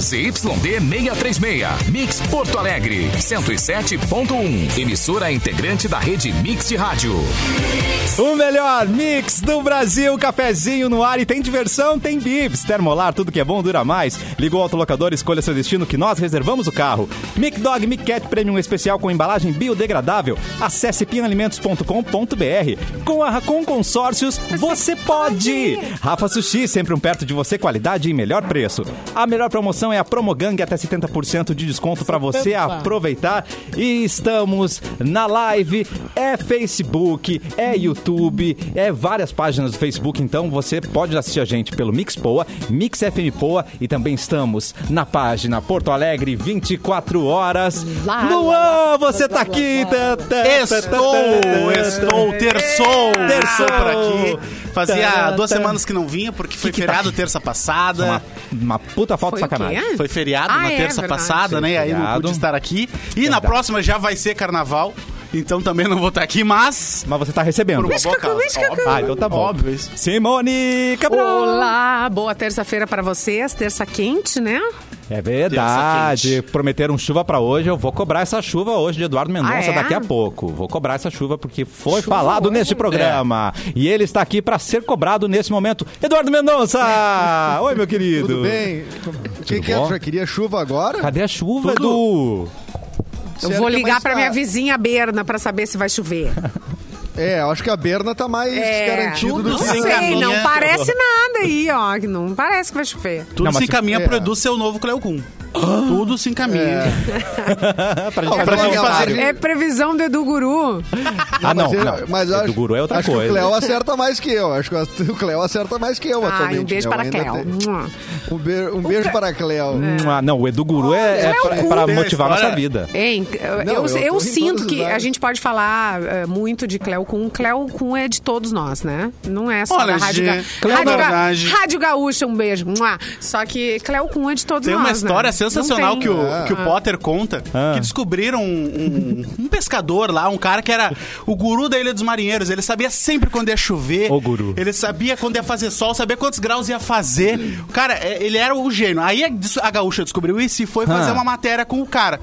ZYD 636. Mix Porto Alegre, 107.1. Emissora integrante da rede Mix de Rádio. O melhor mix do Brasil, cafezinho no ar e tem diversão, tem bips. Termolar, tudo que é bom dura mais. Ligou o autolocador, escolha seu destino que nós reservamos o carro. Mic Dog Mic Cat Premium especial com embalagem biodegradável. Acesse pinalimentos.com.br. Com a Racon Consórcios, você pode. Rafa Sushi, sempre um perto de você, qualidade e melhor preço. A melhor promoção é a Promogang, até 70% de desconto para você aproveitar. E estamos na live, é Facebook, é YouTube, é várias páginas do Facebook, então você pode assistir a gente pelo Mix Poa, Mix FM Poa e também estamos na página Porto Alegre 24 horas. Lá, Luan, você lá, tá lá, aqui. lá. Estou, estou, terçou, Terçou. por aqui. Fazia duas semanas que não vinha, porque foi Que tá- feriado terça passada. Uma, uma puta falta de Foi sacanagem. Foi feriado Ah, na é, terça verdade. passada, né? E aí não pude estar aqui. E na Verdade. próxima já vai ser carnaval. Então também não vou estar aqui, mas. Mas você tá recebendo. Por uma boa causa. Óbvio. Ah, então tá bom. Óbvio isso. Simone Cabral. Olá, boa terça-feira pra vocês, terça quente, né? É verdade. Prometeram chuva pra hoje. Eu vou cobrar essa chuva hoje de Eduardo Mendonça Ah, é? daqui a pouco. Vou cobrar essa chuva porque foi Chuva falado hoje? neste programa. E ele está aqui pra ser cobrado nesse momento. Eduardo Mendonça! Oi, meu querido. Tudo bem? O que, que é? já queria chuva agora? Cadê a chuva, Tudo. Edu? Eu Sério vou é ligar pra minha vizinha Berna pra saber se vai chover. É, eu acho que a Berna tá mais É, garantido do não que se sei, não parece nada aí, ó. que Não parece que vai chover. Tudo Não, se encaminha é. pro Edu ser o novo Cleocum. Tudo se encaminha. pra gente Não, fazer pra gente fazer-. É previsão do Edu Guru. Ah, não. mas não. mas acho, guru é outra acho coisa. que o Cleo acerta mais que eu. Acho que o Cleo acerta mais que eu atualmente. um beijo né? para Cléo. tenho- Um, be- um beijo para a Cleo. Ah, não, o Edu Guru é, é, pra, é pra Tem a motivar a nossa história. vida. Hein, eu, Não, eu, eu eu sinto que a gente pode falar eh, muito de Cleo Kuhn. Cleo Kuhn é de todos nós, né? Não é só Olha, da Rádio, Ga... Cleo, Rádio, Ga- Rádio Gaúcha, um beijo. Só que Cleo Kuhn é de todos Tem nós, uma história né? Sensacional que o, que o Potter conta, Ah. que descobriram um, um- um pescador lá, um cara que era o guru da Ilha dos Marinheiros. Ele sabia sempre quando ia chover. O guru. Ele sabia quando ia fazer sol, sabia quantos graus ia fazer. O cara, é, ele era o gênio. Aí a, a gaúcha descobriu isso e foi fazer Ah. uma matéria com o cara.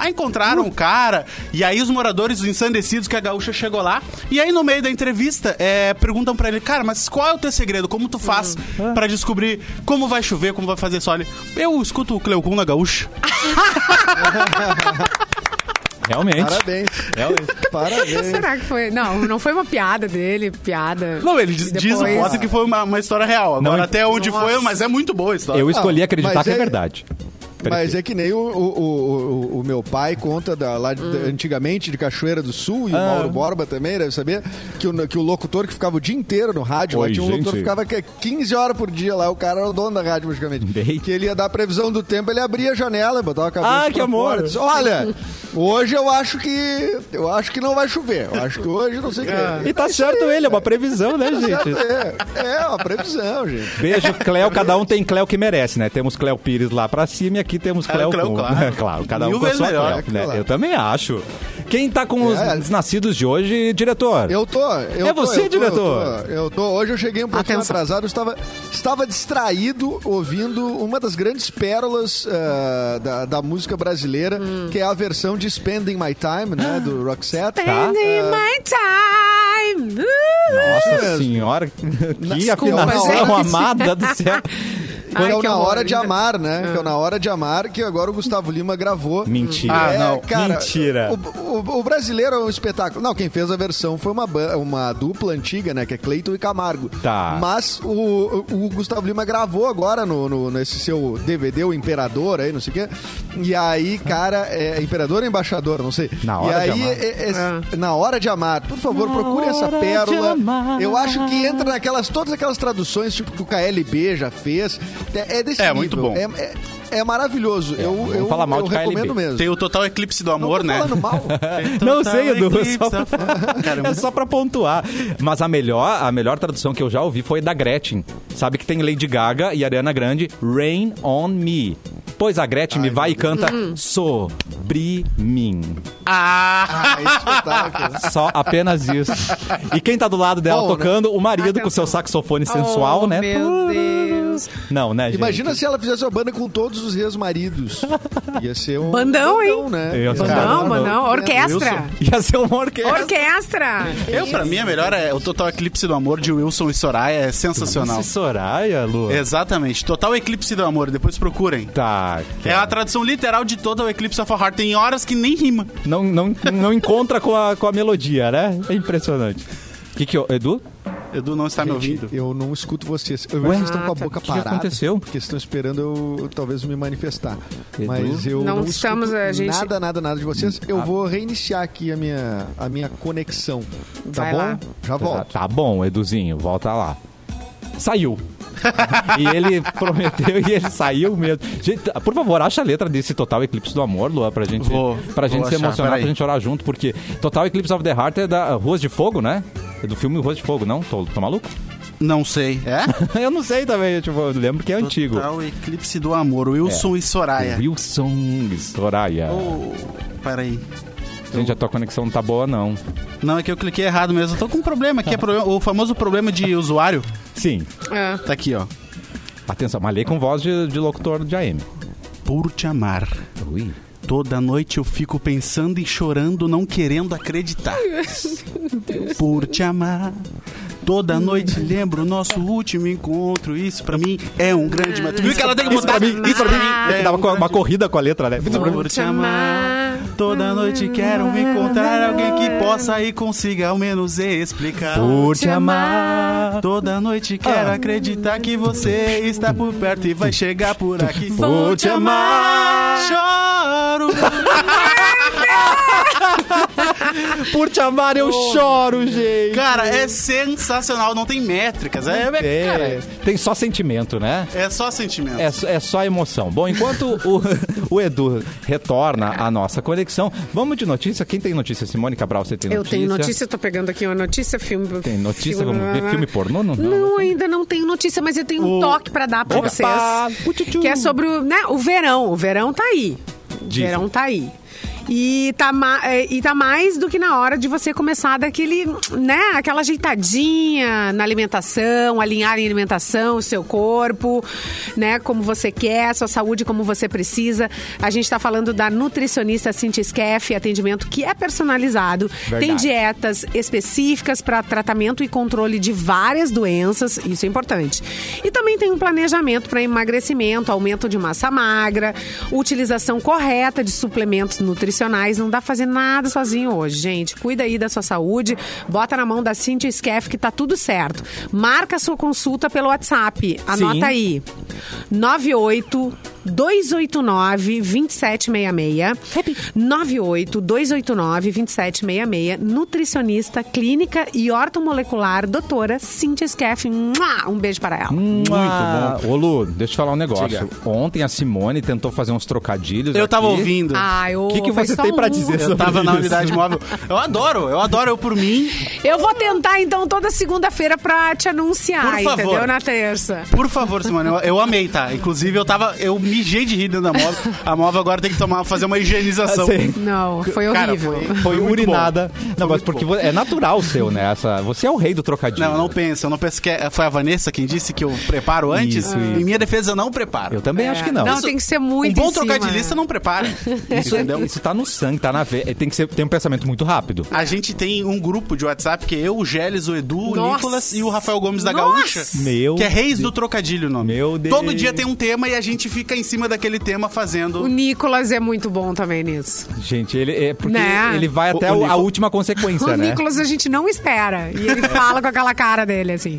Aí encontraram o cara, e aí os moradores ensandecidos que a gaúcha chegou lá. E aí, no meio da entrevista, é, perguntam pra ele, cara, mas qual é o teu segredo? Como tu faz pra descobrir como vai chover, como vai fazer sol? Ele, Eu escuto o Cleocum na gaúcha. Realmente. Parabéns. Realmente. Parabéns. Será que foi? Não, não foi uma piada dele, piada. Não, ele diz, E diz o Potter que foi uma, uma história real. Agora, Não, até onde Nossa. foi, mas é muito boa a história. Eu escolhi Ah, acreditar mas que é é- verdade. Mas é que nem o, o, o, o- o meu pai conta da, lá de- Hum. antigamente de Cachoeira do Sul e o Ah. Mauro Borba também, deve saber, que o, que o locutor que ficava o dia inteiro no rádio, Oi, lá tinha um locutor gente. que ficava que- 15 horas por dia lá, o cara era o dono da rádio praticamente. Bem. Que ele ia dar a previsão do tempo, ele abria a janela, botava a cabeça Ah, que amor. fora, disse, Olha, hoje eu acho que eu acho que não vai chover, eu acho que hoje não sei o que. E tá certo ele, é uma previsão, né, gente? É, é uma previsão, gente. Beijo, Cléo. Cada um tem Cléo que merece, né? Temos Cléo Pires lá pra cima e aqui temos É, Cléo o Cléo, com. claro. É, claro, cada um Mil com a sua melhor, Cléo, né? claro. Eu também acho. Quem tá com os É. nascidos de hoje, diretor? Eu tô. Eu É tô, você, eu tô, diretor? Eu tô, eu tô. Hoje eu cheguei um pouquinho Atenção. atrasado. Eu estava, estava distraído ouvindo uma das grandes pérolas ah, da, da música brasileira, Hum. que é a versão de Spending My Time, né? Do Roxette. Tá. Spending my time. Uh! Nossa senhora, que Desculpa, afinação gente. amada do céu. Que Ai, é Na. Hora de Amar, né? É o Na Hora de Amar, que agora o Gustavo Lima gravou. Mentira. Ah, É, não. Cara, Mentira. O, o- o brasileiro é um espetáculo. Não, quem fez a versão foi uma, uma dupla antiga, né? Que é Cleiton e Camargo. Tá. Mas o, o Gustavo Lima gravou agora no, no- nesse seu DVD, o Imperador, aí, não sei o quê. E aí, cara, é Imperador ou Embaixador, não sei. Na Hora e de aí, Amar. é- é- Na Hora de Amar. Por favor, procure essa de pérola. Eu acho que entra naquelas, todas aquelas traduções, tipo, que o KLB já fez. É, é desse É, nível. muito bom. É, é- é maravilhoso. eu vamos eu, falar mal eu de KLB. recomendo mesmo. Tem o total eclipse do Não amor, né? falando mal. Não sei, Edu. É Eclipse só, Cara, é só pra pontuar. Mas a melhor, a melhor tradução que eu já ouvi foi da Gretchen. Sabe que tem Lady Gaga e Ariana Grande, Rain on Me. Pois a Gretchen me vai e canta Sobre mim. Ah! Ah, espetáculo. Só apenas isso. E quem tá do lado dela Bom, né? tocando, o marido com seu saxofone sensual, oh, né? Meu Deus. Não, né, gente? Imagina se ela fizesse uma banda com todos os ex-maridos. Ia ser um Bandão, hein? né? Ia ser Bandão, bandão. Orquestra. Ia ser uma orquestra. Orquestra. Eu, pra mim, a melhor é o Total Eclipse do Amor de Wilson e Soraya. É sensacional. Esse Soraya, Lu. Exatamente. Total Eclipse do Amor. Depois procurem. Tá. É a tradução literal de Total Eclipse of a Heart. Tem horas que nem rima. Não, não, não encontra com a, com a melodia, né? É impressionante. O que que eu... Edu? Edu não está me ouvindo. Eu não escuto vocês. Eu vejo que vocês estão com a Ah, tá. boca O que parada. aconteceu? Porque estão esperando eu talvez me manifestar. Edu? Mas eu Não não, estamos, escuto a gente- nada, nada, nada de vocês. Eu Ah. vou reiniciar aqui a minha, a minha conexão. Tá Vai bom? lá. Já Tá, volto. tá bom, Eduzinho, volta lá. Saiu. E ele prometeu e ele saiu mesmo. Gente, por favor, acha a letra desse Total Eclipse do Amor, Lua, pra gente, Vou, pra gente se achar, emocionar, pra gente orar junto, porque Total Eclipse of the Heart é da Ruas de Fogo, né? É do filme Ruas de Fogo, não? Tô, tô maluco? Não sei. É? eu não sei também, tipo, eu lembro que é antigo. Total Eclipse do Amor. Wilson e Soraya. Wilson e Soraya. Oh, peraí. Gente, a tua conexão não tá boa, não. Não, é que eu cliquei errado mesmo. Eu tô com um problema aqui. É problema- o famoso problema de usuário. Sim. É. Tá aqui, ó. Atenção, malhei com voz de, de locutor de AM. Por te amar. Ui. Toda noite eu fico pensando e chorando, não querendo acreditar. Por te amar. Toda noite lembro o nosso último encontro. Isso pra mim é um grande. Mas tu viu que ela tem que Isso pra mim, isso pra mim. É É, dava um uma corrida com a letra, né? Por te amar. Toda noite quero encontrar alguém que possa e consiga ao menos explicar. Por te amar. Toda noite quero Ah. acreditar que você está por perto e vai chegar por aqui. Por te amar. Choro. Por te amar eu choro, gente. Cara, é sensacional. Não tem métricas. É, é, É, cara, tem só sentimento, né? é só sentimento. É, só- é só emoção. Bom, enquanto o, o Edu retorna à nossa conexão, vamos de notícia. Quem tem notícia? Simone Cabral, você tem Eu notícia? tenho notícia, tô pegando aqui uma notícia, filme. Tem notícia? Vamos ver filme pornô? Não, Não, ainda não tenho notícia, mas eu tenho um O- toque pra dar pra Opa! vocês. Que é sobre o, né, o verão. O verão tá aí. O Dizem. verão tá aí. E tá, é, e tá mais do que na hora de você começar daquele, né, aquela ajeitadinha na alimentação, alinhar em alimentação, o seu corpo, né, como você quer, sua saúde como você precisa. A gente tá falando da nutricionista Cintia Skeff, atendimento que é personalizado. Tem Verdade. dietas específicas para tratamento e controle de várias doenças, isso é importante. E também tem um planejamento para emagrecimento, aumento de massa magra, utilização correta de suplementos nutricionais. Não dá pra fazer nada sozinho hoje, gente. Cuida aí da sua saúde, bota na mão da Cintia Skeff que tá tudo certo. Marca sua consulta pelo WhatsApp. Anota Sim. aí. 98 289 2766 98 289 2766 nutricionista clínica e ortomolecular doutora Cintia Skeff um beijo para ela Muito bom. Ô, Lu, deixa eu te falar um negócio. Diga. Ontem a Simone tentou fazer uns trocadilhos. Eu tava aqui. ouvindo. ah, eu, O que, que você tem pra um. dizer Eu sobre tava na isso? unidade móvel. Eu adoro, eu adoro eu por mim. eu vou tentar então toda segunda-feira pra te anunciar Por favor. entendeu na terça Por favor, Simone, eu, eu amei, tá? Inclusive, eu tava. Eu mijei de rir dentro da móvel. A móvel agora tem que tomar, fazer uma higienização. Assim, não foi Cara, horrível foi- foi muito urinada. bom. Não, Foi mas porque bom. é natural o seu, né? Essa, você é o rei do trocadilho. Não, eu não penso, eu não penso que é- foi a Vanessa quem disse que eu preparo antes. Isso, Em minha defesa, eu não preparo. Eu também acho que não. não Isso, tem que ser muito um bom trocadilhista não prepara. isso, entendeu? isso tá no sangue, tá na veia. Tem que ser, tem um pensamento muito rápido. A gente tem um grupo de WhatsApp que é eu, o Gélis, o Edu, o Nossa. Nicolas e o Rafael Gomes da Nossa. Gaúcha. Meu Que é Reis do Trocadilho o nome. Meu Deus. Todo dia tem um tema e a gente fica em cima daquele tema fazendo. o Nicolas é muito bom também nisso Gente, ele é porque Né? ele vai O- até o o- a última consequência, o né? Nicolas a gente não espera e ele fala com aquela cara dele assim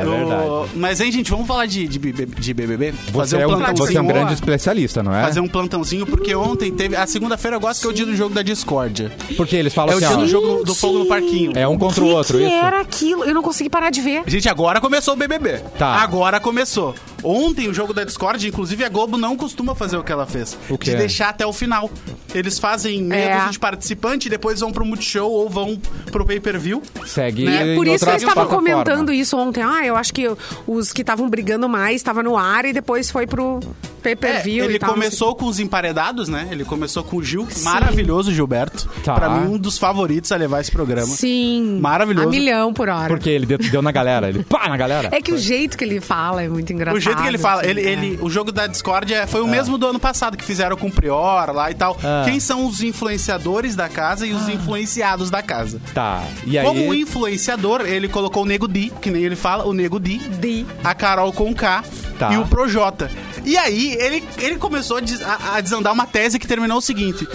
É verdade. O- Mas, hein, gente, vamos falar de, de, BB de BBB? Você é, um, plantãozinho. você é um grande especialista, não é? Fazer um plantãozinho, porque ontem teve. A segunda-feira eu gosto que é o dia do jogo da discórdia. Porque eles falam É o assim, dia ó, do jogo do fogo no parquinho. é um contra o que outro, que isso? era aquilo? Eu não consegui parar de ver. Gente, agora começou o BBB. Tá. Agora começou. Ontem o jogo da Discord, inclusive a Globo não costuma fazer o que ela fez. O quê? De deixar até o final. Eles fazem meia É. dúzia de participante e depois vão pro Multishow ou vão pro pay-per-view. Segue Né? em Por isso estavam plataforma. comentando isso ontem. Ah, eu acho que os que estavam brigando mais estavam no ar e depois foi pro. Pay-per-view É, ele e tal. começou com os emparedados, né? Ele começou com o Gil, maravilhoso Gilberto. Tá. Pra mim, um dos favoritos a levar esse programa. Sim. Maravilhoso. A milhão por hora. Porque ele deu, deu na galera. Ele pá na galera. É que o jeito que ele fala é muito engraçado. O jeito que ele fala, assim, ele, é. ele, o jogo da Discord é- foi o mesmo do ano passado que fizeram com o Prior lá e tal. Ah. Quem são os influenciadores da casa e os influenciados da casa? Tá. E aí. Como influenciador, ele colocou o Nego Di, que nem ele fala, o Nego Di, Di. a Carol com K Tá. e o Projota. E aí, ele, ele começou a, des- a- a desandar uma tese que terminou o seguinte: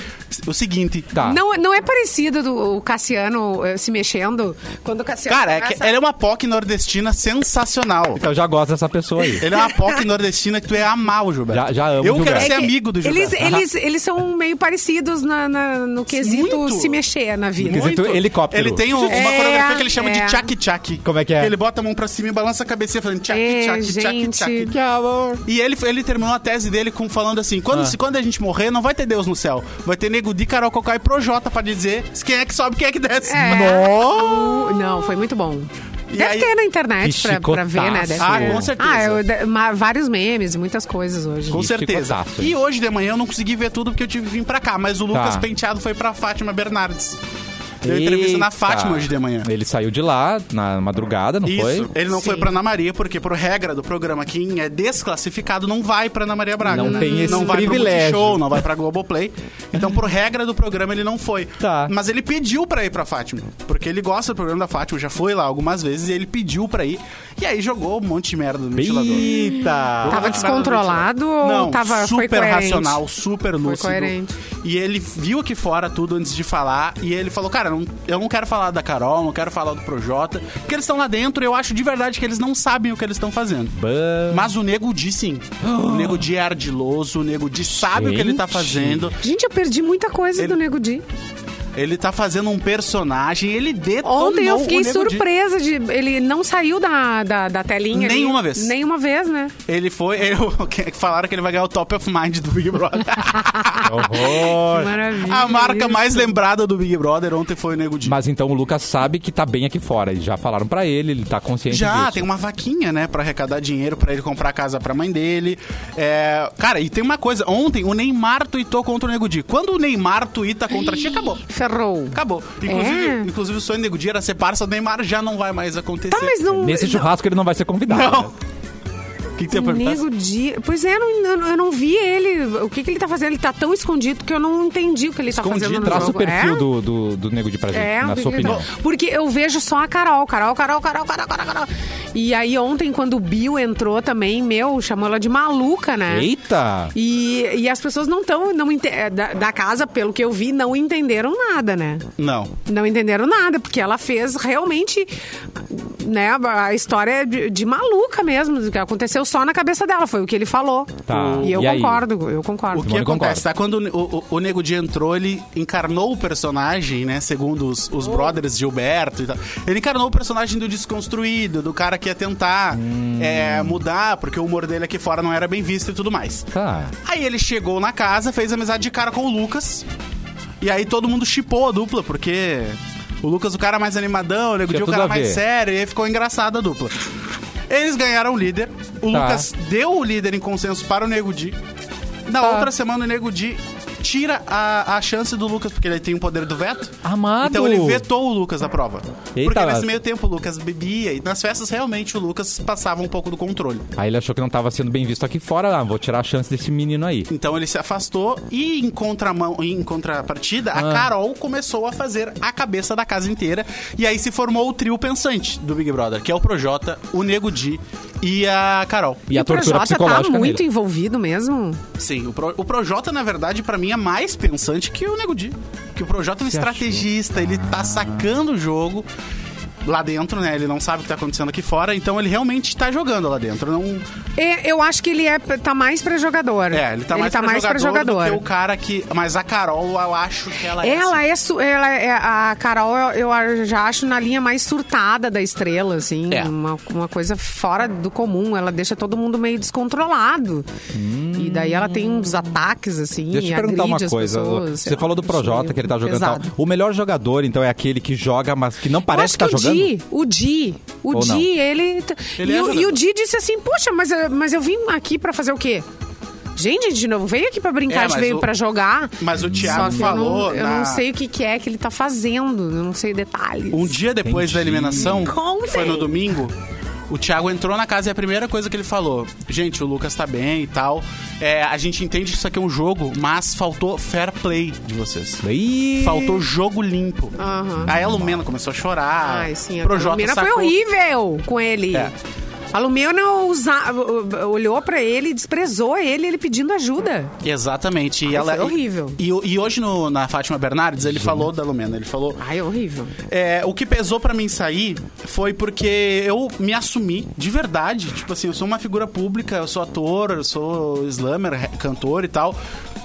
o seguinte. Tá. Não, não é parecido do o Cassiano eh, se mexendo quando o Cassiano. Cara, é que começa- ela é uma POC nordestina sensacional. Então eu já gosto dessa pessoa aí. Ele é uma POC nordestina que tu é amar o Gilberto. Já- já amo Eu quero ser É que amigo do Gilberto. Eles, eles, eles são meio parecidos na, na- no quesito Muito. se mexer na vida. Quesito helicóptero. Ele tem um- uma É, coreografia que ele chama é. de tchak-tchak. Como é que é? Ele bota a mão pra cima e balança a cabeça falando tchak, É, tchak, tchak, gente. tchak. Que amor. E ele, ele terminou a tese dele com, falando assim: quando, Ah. se, quando a gente morrer, não vai ter Deus no céu. Vai ter nego de Carol Cocá e Projota pra dizer quem é que sobe quem é que desce. É. O- Não, foi muito bom. E Deve aí- ter na internet Que pra, pra ver, né? Deve Ah, ter. com certeza. Ah, eu- de- ma- vários memes, muitas coisas hoje. Com certeza. E hoje de manhã eu não consegui ver tudo porque eu tive que vir pra cá. Mas o Lucas Tá. Penteado foi pra Fátima Bernardes. Deu entrevista na. Fátima hoje de manhã. Ele saiu de lá na madrugada, não Isso, foi? ele não foi Sim. pra Ana Maria, porque por regra do programa, quem é desclassificado não vai pra Ana Maria Braga. Não né? tem esse não vai privilégio. Pro Multishow, não vai pra Globoplay. Então, por regra do programa, ele não foi. Tá. Mas ele pediu pra ir pra Fátima, porque ele gosta do programa da Fátima, já foi lá algumas vezes, e ele pediu pra ir. E aí jogou um monte de merda no ventilador. Eita! Tava descontrolado ou Não, tava, foi super coerente? racional, super lúcido. coerente. E ele viu aqui fora tudo antes de falar. E ele falou: Cara, não- eu não quero falar da Carol, não quero falar do Projota. Porque eles estão lá dentro. Eu acho de verdade que eles não sabem o que eles estão fazendo. Mas o Nego Di, sim. O Nego Di é ardiloso, o Nego Di sabe o que ele tá Gente. fazendo. Gente, eu perdi muita coisa Ele- do Nego Di. Ele tá fazendo um personagem, ele detonou Ontem eu fiquei surpresa de. Ele não saiu da, da, da telinha. ali. Nenhuma vez. Nenhuma vez, né? Ele foi. ele- falaram que ele vai ganhar o Top of Mind do Big Brother. Horror! Maravilha. A marca isso. mais lembrada do Big Brother ontem foi o Nego Di. Mas então o Lucas sabe que tá bem aqui fora. Já falaram pra ele, ele tá consciente Já, disso. tem uma vaquinha, né, pra arrecadar dinheiro pra ele comprar casa pra mãe dele. É, cara, e tem uma coisa, ontem o Neymar tweetou contra o Nego Di. Quando o Neymar tuita contra ti, acabou. Ferrou. Acabou. Inclusive, É. inclusive o sonho do Nego Di era ser parça do Neymar, já não vai mais acontecer. Tá, mas não. Nesse não- churrasco ele não vai ser convidado. Não. né? O que, que você? Nego Di. Pois é, eu não, eu não- vi ele. O que, que ele tá fazendo? Ele tá tão escondido que eu não entendi o que ele tá Escondido? fazendo no Traça o jogo. perfil É? do, do, do Nego de pra gente, É, na o sua ele opinião. tá- Porque eu vejo só a Carol, Carol, Carol, Carol, Carol, Carol, Carol. E aí ontem, quando o Bill entrou também, meu, chamou ela de maluca, né? Eita! E, e as pessoas não estão, não é, da, da casa, pelo que eu vi, não entenderam nada, né? Não. Não entenderam nada, porque ela fez realmente, né, a história de, de maluca mesmo, que aconteceu só na cabeça dela, foi o que ele falou. Tá, E eu e aí? concordo, eu concordo. O que Simone acontece, concorda. tá? Quando o, o, o Nego Di entrou, ele encarnou o personagem, né? Segundo os, os brothers Gilberto e tal. Ele encarnou o personagem do desconstruído, do cara que ia tentar Hum. é, mudar, porque o humor dele aqui fora não era bem visto e tudo mais. Tá. Aí ele chegou na casa, fez amizade de cara com o Lucas. E aí todo mundo chipou a dupla, porque o Lucas o cara mais animadão, o Nego Tinha Di o cara mais sério, e aí ficou engraçada a dupla. Eles ganharam o líder. O Tá. Lucas deu o líder em consenso para o Nego Di. Na Tá. outra semana o Nego Di tira a, a chance do Lucas, porque ele tem o poder do veto. Amado! Então ele vetou o Lucas da prova. Eita, porque nesse meio tempo o Lucas bebia e nas festas realmente o Lucas passava um pouco do controle. Aí ele achou que não tava sendo bem visto aqui fora. Ah, vou tirar a chance desse menino aí. Então ele se afastou e em contramão, em contrapartida, a Ah. Carol começou a fazer a cabeça da casa inteira e aí se formou o trio pensante do Big Brother, que é o Projota, o Nego Di e a Carol. E, a o tortura Projota tá psicológica muito nele. envolvido mesmo. Sim, o, Pro, o Projota, na verdade, pra mim é mais pensante que o Nego Di. Que o Projota é um Você estrategista, ele tá sacando o jogo lá dentro, né? Ele não sabe o que tá acontecendo aqui fora, então ele realmente tá jogando lá dentro. Não... É, eu acho que ele é, tá mais pra jogador. É, ele tá mais, pra, mais pra jogador jogador. do que o cara que... Mas a Carol, eu acho que ela, é... Ela é, su- ela é a Carol, eu, eu já acho na linha mais surtada da estrela, assim, É. uma, uma coisa fora do comum. Ela deixa todo mundo meio descontrolado. E daí ela tem uns ataques, assim, Deixa eu e te perguntar uma coisa. pessoas, Você lá, falou do Projota, que ele tá jogando. tal. O melhor jogador, então, é aquele que joga, mas que não parece que tá o jogando? Di, o Di, o Ou Di, não? ele. Ele e, é o, e jogador. o Di disse assim: Poxa, mas, eu- mas eu vim aqui pra fazer o quê? Gente, gente não veio aqui pra brincar, É, a gente mas veio o- pra jogar. mas o Thiago Só que falou Eu não, eu na- não sei o que, que é que ele tá fazendo, eu não sei detalhes. Um dia depois da Entendi. eliminação, Contem. foi no domingo, o Thiago entrou na casa e a primeira coisa que ele falou: Gente, o Lucas tá bem e tal. É, a gente entende que isso aqui é um jogo, mas faltou fair play de vocês. Ih, Faltou jogo limpo. Aham. Aí a Lumena começou a chorar. Ai, sim, a Projota Lumena foi sacou. horrível com ele. É. A Lumena usa- olhou pra ele e desprezou ele, ele pedindo ajuda. Exatamente. E Ai, ela, foi horrível. E, e hoje no- na Fátima Bernardes, ele falou da Lumena. Ele falou: Ai, horrível. É, o que pesou pra mim sair foi porque eu me assumi de verdade. Tipo assim, eu sou uma figura pública, eu sou ator, eu sou slammer, cantor e tal.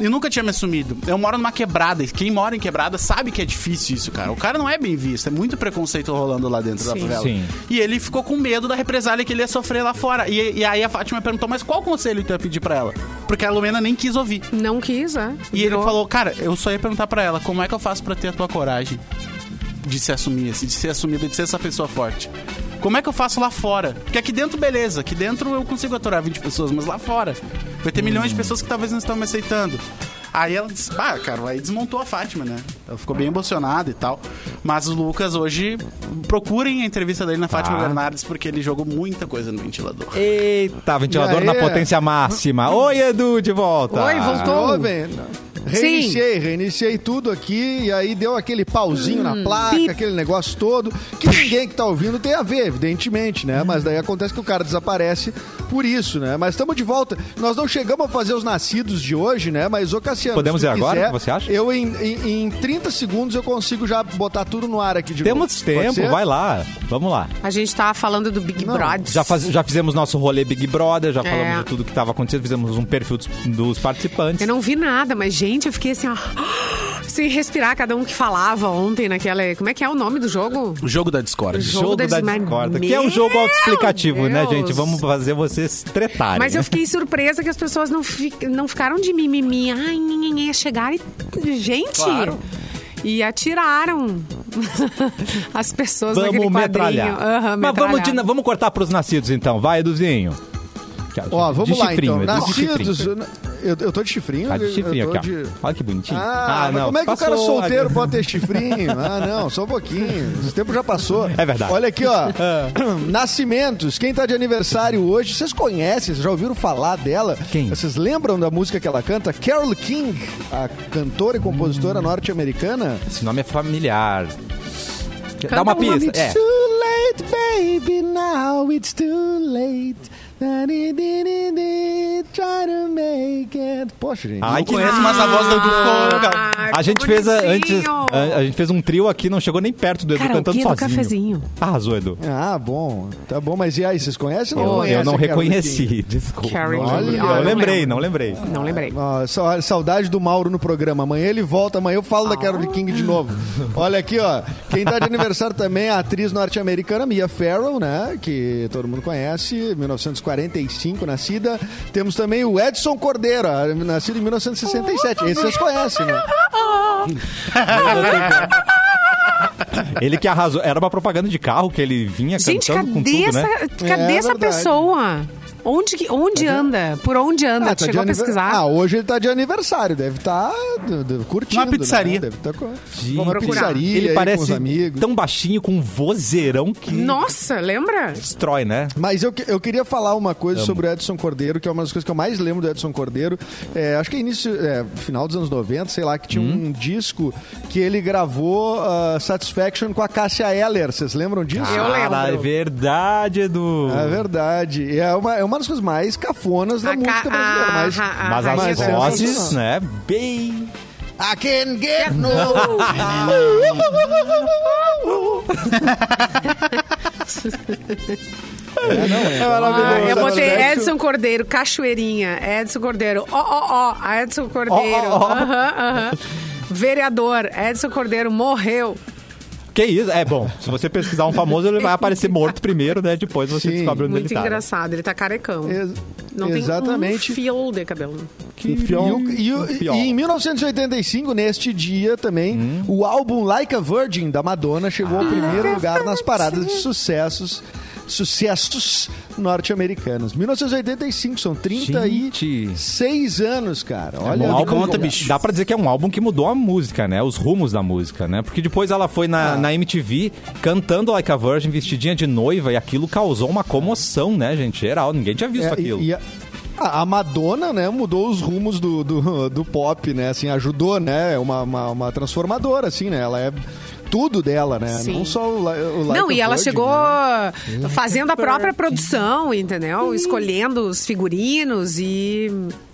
E nunca tinha me assumido. Eu moro numa quebrada. E quem mora em quebrada sabe que é difícil isso, cara. O cara não é bem visto. É muito preconceito rolando lá dentro da Sim. favela. Sim. E ele ficou com medo da represália que ele ia sofrer lá fora. E, e aí a Fátima perguntou, mas qual conselho tu ia pedir pra ela? Porque a Lumena nem quis ouvir. Não quis, é. E ele Virou. falou, cara, eu só ia perguntar pra ela, como é que eu faço pra ter a tua coragem de se assumir, assim, de ser assumida, de ser essa pessoa forte? Como é que eu faço lá fora? Porque aqui dentro, beleza. Aqui dentro eu consigo aturar 20 pessoas, mas lá fora vai ter milhões de pessoas que talvez não estão me aceitando. Aí ela disse, ah, cara, aí desmontou a Fátima, né? Ela ficou bem emocionada e tal. Mas o Lucas hoje, procurem a entrevista dele na Fátima Ah. Bernardes, porque ele jogou muita coisa no ventilador. Eita, ventilador E na potência máxima. Oi, Edu, de volta. Oi, voltou. Ô, velho, Reiniciei, reiniciei tudo aqui e aí deu aquele pauzinho na placa, Bip. aquele negócio todo, que ninguém que tá ouvindo tem a ver, evidentemente, né? Mas daí acontece que o cara desaparece por isso, né? Mas estamos de volta. Nós não chegamos a fazer os nascidos de hoje, né? Mas, ô Cassiano, Podemos ir agora? quiser, Você acha? Eu, em, em, em 30 segundos, eu consigo já botar tudo no ar aqui de Temos tempo, vai lá. Vamos lá. A gente tava falando do Big Não, Brother. Já, faz- já fizemos nosso rolê Big Brother, já É. falamos de tudo que estava acontecendo, fizemos um perfil dos, dos participantes. Eu não vi nada, mas, gente, eu fiquei assim, ó. Sem respirar, cada um que falava ontem naquela. Como é que é o nome do jogo? O jogo da Discord. Jogo Jogo da da Discord. Que é um jogo autoexplicativo, né, gente? Vamos fazer vocês tretarem. Mas eu fiquei surpresa que as pessoas não, fi- não ficaram de mimimi. Ai, ninguém chegaram e. Gente! Claro. E atiraram as pessoas naquele Vamos quadrinho. metralhar. Aham, Mas vamos, metralhar. de- vamos cortar pros nascidos então. Vai, Eduzinho. Ó, vamos de lá chifrinho, então. Chifrinho. Nascidos. Eu, eu tô de chifrinho? Tá de chifrinho eu tô aqui, ó. de- Olha que bonitinho. Ah, mas como é que o cara passou. solteiro pode ter chifrinho? Ah, não, só um pouquinho. Esse tempo já passou. É verdade. Olha aqui, ó. Nascimentos. Quem tá de aniversário hoje, vocês conhecem, vocês já ouviram falar dela? Quem? Vocês lembram da música que ela canta? Carole King, a cantora e compositora norte-americana. Esse nome é familiar. Canta Dá uma um pista. nome É. Too late, baby, now it's too late. Try to make it. Poxa, gente. Ai, Não que conheço, mas a voz do Edu. Ai, A gente fez a, antes. bonitinho. A, a gente fez um trio aqui, não chegou nem perto do Edu Karaokê cantando do sozinho. cafezinho. Arrasou, Edu. Ah, bom. Tá bom, mas e aí, vocês conhecem ou não Eu, conhecem eu não a Carole King? reconheci, desculpa. Não, King. eu lembrei, não lembrei. Não lembrei. Ó, sa- saudade do Mauro no programa. Amanhã ele volta, amanhã eu falo da Carole King de novo. Olha aqui, ó. Quem tá de aniversário também é a atriz norte-americana Mia Farrow, né? Que todo mundo conhece, 1945 nascida. Temos também o Edson Cordeiro, nascido em 1967. Esse vocês conhecem, né? Ele que arrasou. Era uma propaganda de carro que ele vinha Gente, cantando com tudo, essa, né? cadê É essa verdade. pessoa? Onde, que- onde anda? Por onde anda? Ah, tá de Chegou a pesquisar? Ah, hoje ele tá de aniversário. Deve estar curtindo. Uma pizzaria. Né? Deve tá com... Uma pizzaria Ele parece com os amigos. tão baixinho, com um vozeirão que Nossa, lembra? destrói, né? Mas eu, eu queria falar uma coisa sobre o Edson Cordeiro, que é uma das coisas que eu mais lembro do Edson Cordeiro. É, acho que é início, é, final dos anos 90, sei lá, que tinha Hum. um disco que ele gravou ah, Satisfaction com a Cássia Eller. Vocês lembram disso? Eu lembro. Cara, é verdade, Edu. É verdade. É uma, é uma das coisas mais cafonas da A música ca- brasileira. a- Mas, a- a Mas as Mas é vozes, né? Bem. I can get no... é, não, é, É. Ah, eu botei. Edson Cordeiro, Cachoeirinha. Edson Cordeiro, ó, ó, ó, Edson Cordeiro. Ó, ó, ó. Aham, aham. Vereador, Edson Cordeiro morreu. Que isso? É bom. Se você pesquisar um famoso, ele vai aparecer morto primeiro, né? Depois você Sim. descobre onde Muito ele tá. engraçado, ele tá carecão. Ex- Não exatamente. tem um fio de cabelo. Que E, fiol. e fiol. e em 1985, neste dia também, Hum. o álbum Like a Virgin da Madonna chegou ao Ah. primeiro lugar nas paradas de sucessos sucessos norte-americanos. 1985, são 36 anos, cara. Olha, um álbum, conta, bicho. Dá pra dizer que é um álbum que mudou a música, né? Os rumos da música, né? Porque depois ela foi na, na MTV cantando Like a Virgin, vestidinha de noiva, e aquilo causou uma comoção, né, gente? Geral, ninguém tinha visto É, aquilo. e, e a, a Madonna, né, mudou os rumos do, do, do pop, né? Assim, ajudou, né? É Uma, uma, uma transformadora, assim, né? Ela é tudo dela, né? Sim. Não só o, o Like Não, e ela Virgin, chegou né? fazendo a própria produção, entendeu? Escolhendo os figurinos e,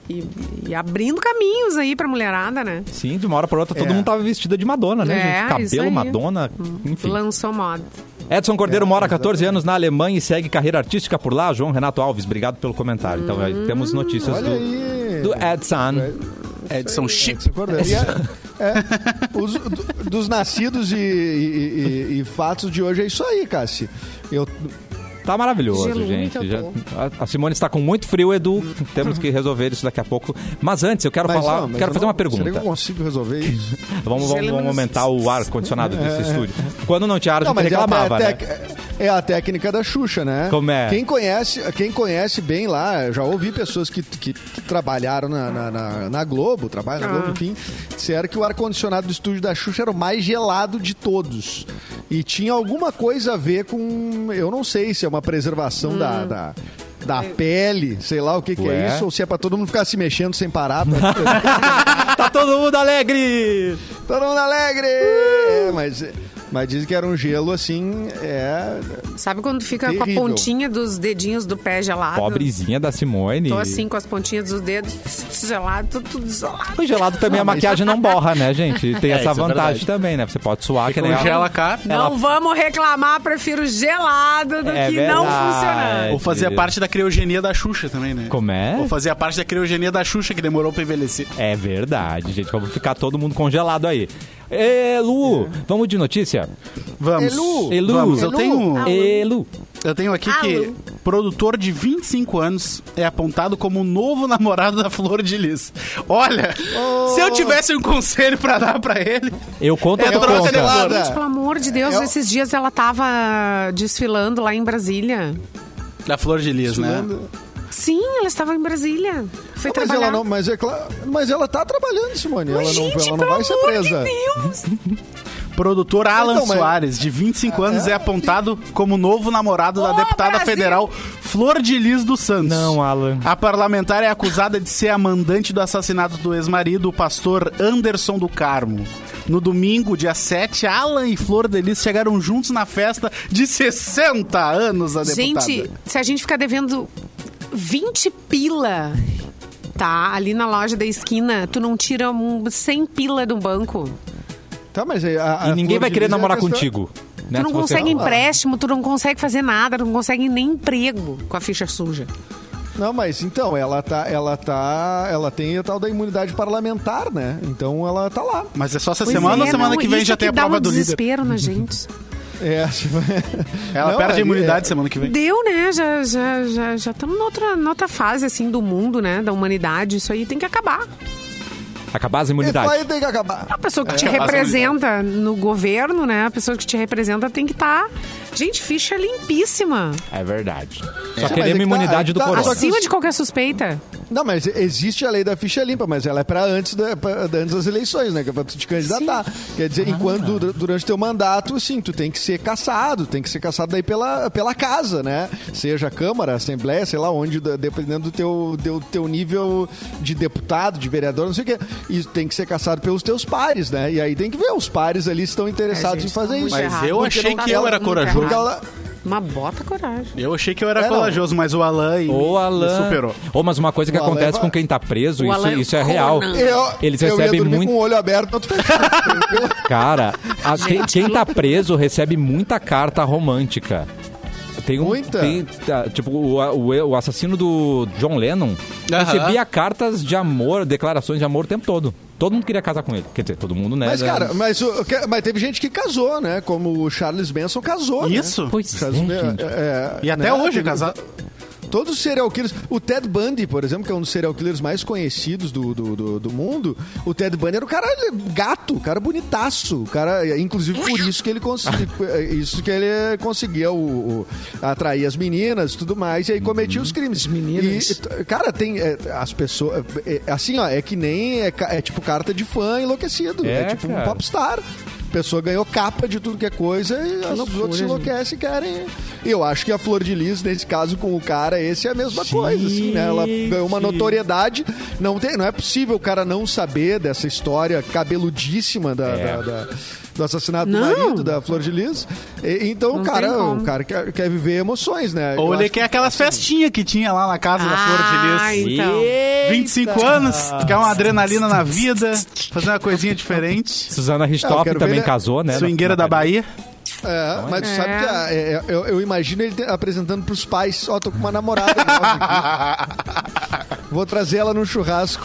e, e abrindo caminhos aí pra mulherada, né? Sim, de uma hora pra outra todo É. mundo tava vestida de Madonna, né, É, Cabelo. Madonna, enfim. Lançou moda. Edson Cordeiro mora há 14 anos na Alemanha e segue carreira artística por lá. João Renato Alves, obrigado pelo comentário. Então, aí temos notícias do, aí. do Edson. Edson Chip. Edson Cordeiro. É- é, os- do- dos nascidos e, e- e- e fatos de hoje é isso aí, Cassi. Eu, Tá maravilhoso, Gelou gente. Já- a- a Simone está com muito frio, Edu. Temos que resolver isso daqui a pouco. Mas antes, eu quero mas falar, não, quero fazer não- uma pergunta. Será que eu consigo resolver isso? Vamos, vamos, vamos aumentar o ar condicionado desse estúdio. Quando não tinha ar, a gente é reclamava, te- né? É a técnica da Xuxa, né? Como é? Quem conhece, quem conhece bem lá, já ouvi pessoas que, que trabalharam na, na, na- na Globo, trabalham na Globo, enfim, disseram que o ar-condicionado do estúdio da Xuxa era o mais gelado de todos. E tinha alguma coisa a ver com. Eu não sei se é uma preservação da. da da pele, sei lá o que, que é isso, ou se é pra todo mundo ficar se mexendo sem parar. pra- tá todo mundo alegre! todo mundo alegre! É, mas, mas dizem que era um gelo assim, é. Sabe quando fica com a Terrível. pontinha dos dedinhos do pé gelado? Pobrezinha da Simone. Tô assim com as pontinhas dos dedos gelado, tudo, tudo gelado. O gelado também a mas- maquiagem não borra, né, gente? Tem É, essa é vantagem verdade. também, né? Você pode suar que nem ela- Congela a cara. Não vamos reclamar, prefiro gelado do É que não verdade. funcionando. Ou fazia parte da criogenia da Xuxa também, né? Como é? Ou fazia parte da criogenia da Xuxa, que demorou pra envelhecer. É verdade, gente. Vamos ficar todo mundo congelado aí. Ê, Lu, vamos de notícia? Vamos. Elu. Elu. Vamos. Eu Elu. tenho, Ê, Lu. eu tenho aqui que produtor de 25 anos é apontado como o novo namorado da Flor de Lis. Olha, se eu tivesse um conselho pra dar pra ele... Eu conto É ou conta? Gente, pelo amor de Deus, É o- esses dias ela tava desfilando lá em Brasília. Da Flor de Lis, né? Sim, ela estava em Brasília. Foi mas trabalhar. ela não, mas é claro, mas ela tá trabalhando, Simone. Ela Mas, não, gente, ela não vai ser presa. de Deus. Produtor Alan Então, mas- Soares, de 25 anos, é apontado como novo namorado da deputada Brasil! federal Flor de Lis dos Santos. Não, Alan. A parlamentar é acusada de ser a mandante do assassinato do ex-marido, o pastor Anderson do Carmo. No domingo, dia 7, Alan e Flor de Lis chegaram juntos na festa de 60 anos da deputada. Gente, se a gente ficar devendo 20 pila, tá? Ali na loja da esquina, tu não tira um 100 pila do banco. Tá, mas a, a E ninguém vai querer é namorar questão- contigo. né? tu não Se você- consegue empréstimo, tu não consegue fazer nada, tu não consegue nem emprego com a ficha suja. Não, mas então, ela tá, ela tá, ela tem a tal da imunidade parlamentar, né? Então ela tá lá. Mas é só essa Pois semana é, ou semana não, que vem já que tem a prova um do líder? desespero na gente. É, Ela Não, perde a é- imunidade é- semana que vem. Deu, né? Já estamos já, já, já noutra, noutra fase, assim, do mundo, né? Da humanidade. Isso aí tem que acabar. Acabar as Isso imunidades. aí tem que acabar. A pessoa que te acabar essa representa no governo, né? A pessoa que te representa tem que estar... Gente, ficha limpíssima. É verdade. Só mas é queremos que tá- imunidade do tá- corona. Acima de qualquer suspeita. Não, mas existe a lei da ficha limpa, mas ela é pra antes, da, pra- antes das eleições, né? Que é pra tu te candidatar. Quer dizer, enquanto du- durante teu mandato, sim, tu tem que ser caçado, tem que ser caçado daí pela, pela casa, né? Seja Câmara, Assembleia, sei lá onde, dependendo do teu, teu, teu nível de deputado, de vereador, não sei o quê. E tem que ser caçado pelos teus pares, né? E aí tem que ver, os pares ali estão interessados É, gente, em fazer tá muito isso. Mas errado. eu Porque achei que eu era corajoso. Porque errado. ela... Uma bota coragem. Eu achei que eu era É, não. corajoso, mas o Alan e Ô, Alan. superou. Ô, mas uma coisa que O Alan acontece vai- com quem tá preso, O isso, Alan isso é real. Eu, Eles eu ia recebem dormir muito. com o olho aberto, outro fechado. tranquilo. Cara, a- quem, quem tá preso recebe muita carta romântica. Tem um, Muita? tem, tá, tipo, o, o, o assassino do John Lennon recebia cartas de amor, declarações de amor o tempo todo. Todo mundo queria casar com ele. Quer dizer, todo mundo, né? Mas, né? cara, mas, o- que- mas teve gente que casou, né? Como o Charles Manson casou, né? Isso? Pois Charles é, gente. é, E até né? hoje é Teve- casado. Todos os serial killers. O Ted Bundy, por exemplo, que é um dos serial killers mais conhecidos do, do, do, do mundo. O Ted Bundy era o cara gato, o cara bonitaço. Cara, inclusive por isso que ele conseguia, isso que ele conseguia o, o- atrair as meninas e tudo mais, e aí cometia os crimes. meninas. E, cara, tem é, as pessoas. é, é, assim, ó, é que nem. É, é tipo carta de fã enlouquecido. É, É, tipo um cara. popstar. Pessoa ganhou capa de tudo que é coisa e os loucura, outros se enlouquecem e querem. E eu acho que a Flor de Lis, nesse caso com o cara, esse é a mesma coisa, assim, né? Ela ganhou uma notoriedade. Não, tem, não é possível o cara não saber dessa história cabeludíssima da, É. da- da- do assassinato Não. do marido, da Flor de Lis. E- então, Não o cara, o cara quer, quer viver emoções, né? Ou Eu ele quer aquelas festinhas que tinha lá na casa da Flor de Ah, Lis. então. 25 anos, quer uma adrenalina na vida, fazer uma coisinha diferente. Suzana É, Richthofen quero também ver ele- casou, né? Swingueira da Bahia. É, mas tu É. sabe que a- é, eu, eu imagino ele apresentando pros pais, ó, tô com uma namorada nova aqui. Vou trazer ela no churrasco.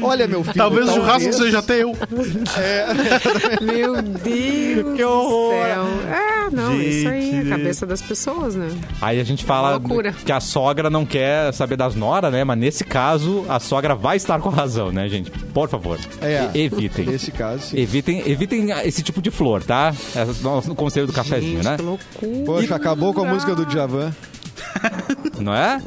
Olha, meu filho. Talvez o churrasco seja teu. Meu Deus Que horror. céu. É, não, isso aí, Gente. a cabeça das pessoas, né? Aí a gente fala Loucura. que a sogra não quer saber das noras, né? Mas nesse caso, a sogra vai estar com a razão, né, gente? Por favor, É. evitem. Nesse caso, sim. Evitem, evitem esse tipo de flor, tá? É o nosso conselho do cafezinho, Gente, né? que loucura. Poxa, acabou com a música do Djavan. Não é?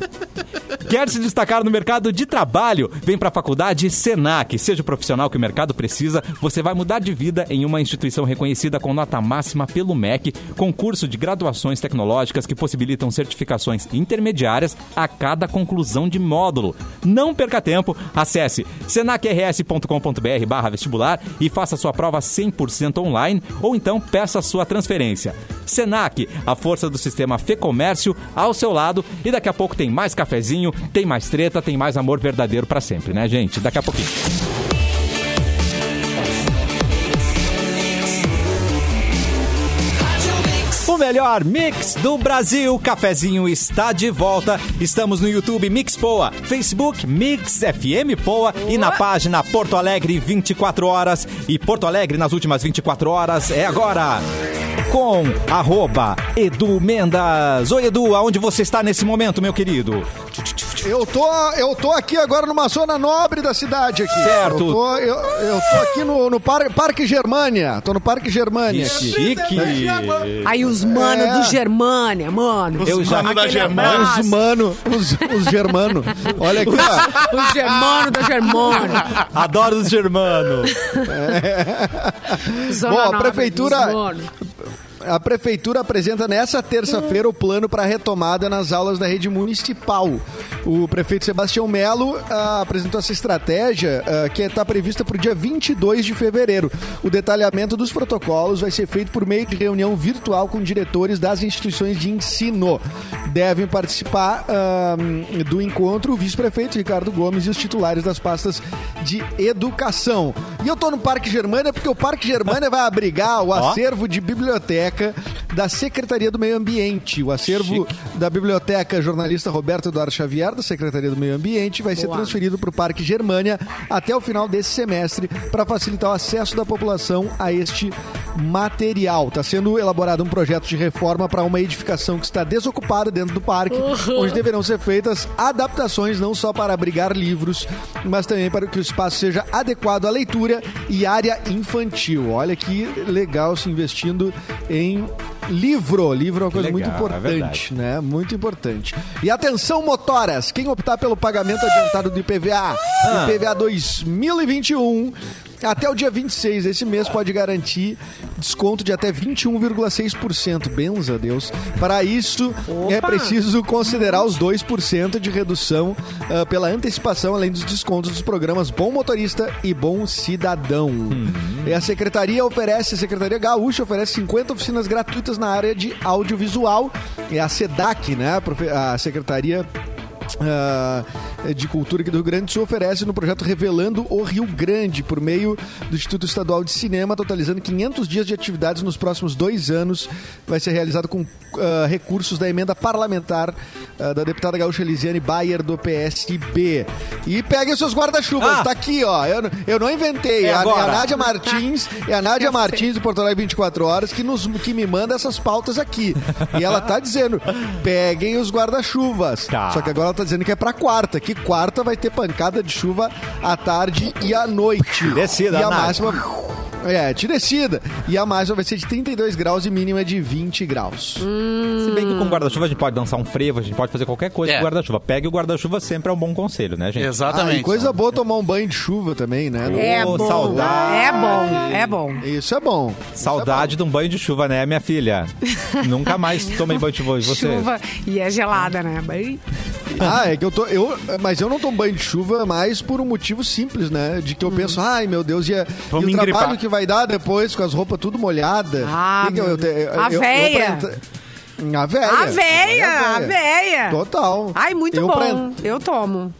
Quer se destacar no mercado de trabalho? Vem para a faculdade Senac. Seja o profissional que o mercado precisa, você vai mudar de vida em uma instituição reconhecida com nota máxima pelo MEC, com curso de graduações tecnológicas que possibilitam certificações intermediárias a cada conclusão de módulo. Não perca tempo, acesse senacrs.com.br barra vestibular e faça sua prova 100% online ou então peça sua transferência. Senac, a força do sistema Fê Comércio ao seu lado e daqui a pouco tem mais cafezinho, tem mais treta, tem mais amor verdadeiro pra sempre, né, gente? Daqui a pouquinho. Melhor mix do Brasil, cafezinho está de volta. Estamos no YouTube Mix Poa, Facebook Mix FM Poa e na página Porto Alegre 24 horas. E Porto Alegre nas últimas 24 horas é agora. Com arroba Edu Mendas. Oi, Edu, aonde você está nesse momento, meu querido? Eu tô, eu tô aqui agora numa zona nobre da cidade aqui. Certo. Eu tô, eu, eu tô aqui no, no par, Parque Germânia. Tô no Parque Germânia Que aqui. chique. Aí os manos É. do Germânia, mano. Eu já- Mano da Germânia. abraço. Os mano, os, os germano. Olha aqui, ó. Os germanos da Germânia. Adoro os germanos. Zona Bom, a prefeitura-. A prefeitura apresenta nessa terça-feira o plano para a retomada nas aulas da rede municipal. O prefeito Sebastião Melo ah, apresentou essa estratégia ah, que está prevista para o dia 22 de fevereiro. O detalhamento dos protocolos vai ser feito por meio de reunião virtual com diretores das instituições de ensino. Devem participar ah, do encontro o vice-prefeito Ricardo Gomes e os titulares das pastas de educação. E eu tô no Parque Germânia porque o Parque Germânia vai abrigar o acervo de biblioteca da Secretaria do Meio Ambiente. O acervo da Biblioteca Jornalista Roberto Eduardo Xavier, da Secretaria do Meio Ambiente, vai ser Boa. transferido para o Parque Germânia até o final desse semestre para facilitar o acesso da população a este material. Está sendo elaborado um projeto de reforma para uma edificação que está desocupada dentro do parque, onde deverão ser feitas adaptações não só para abrigar livros, mas também para que o espaço seja adequado à leitura e área infantil. Olha que legal se investindo em livro. Livro é uma coisa legal, muito é importante, verdade. né? Muito importante. E atenção, motoras! Quem optar pelo pagamento adiantado do IPVA, Ah. IPVA 2021, até o dia 26 desse mês pode garantir desconto de até 21,6%. Benza a Deus. Para isso, é Opa! preciso considerar os 2% de redução ah, pela antecipação, além dos descontos dos programas Bom Motorista e Bom Cidadão. E a Secretaria oferece, a Secretaria Gaúcha oferece 50 oficinas gratuitas na área de audiovisual. É a SEDAC, né? A Secretaria ah, de Cultura aqui do Rio Grande do Sul oferece no projeto Revelando o Rio Grande, por meio do Instituto Estadual de Cinema, totalizando 500 dias de atividades nos próximos dois anos. Vai ser realizado com ah, recursos da emenda parlamentar ah, da deputada gaúcha Elisiane Bayer, do PSB. E peguem seus guarda-chuvas, Ah. tá aqui, ó. Eu, não- eu não inventei. É É a, é a. Nádia Martins, é a Nádia Eu sei. Martins do Porto Alegre 24 Horas que, nos, que me manda essas pautas aqui. E ela tá dizendo: peguem os guarda-chuvas. Tá. Só que agora ela tá dizendo que é pra quarta, que quarta vai ter pancada de chuva à tarde e à noite. Descida, E a máxima. É, te descida. E a máxima vai ser de 32 graus e mínima de 20 graus. Se bem que com guarda-chuva a gente pode dançar um frevo, a gente pode fazer qualquer coisa É. com guarda-chuva. Pegue o guarda-chuva sempre é um bom conselho, né, gente? Ah, Exatamente. e coisa boa tomar um banho de chuva também, né? É Ô, bom. saudade. É bom, é bom. Isso é bom. Saudade de um banho de chuva, né, minha filha? Nunca mais tomei banho de chuva. E você? Chuva e é gelada, né? Bem- Ah, é que eu tô. Eu, mas eu não tomo banho de chuva mais por um motivo simples, né? De que eu penso, ai meu Deus, e, a- e o trabalho que vai dar depois com as roupas tudo molhadas. Ah, Que eu- eu A eu- eu véia. pra A véia. A véia, a véia. Total. Ai, muito Eu pra bom. Eu tomo.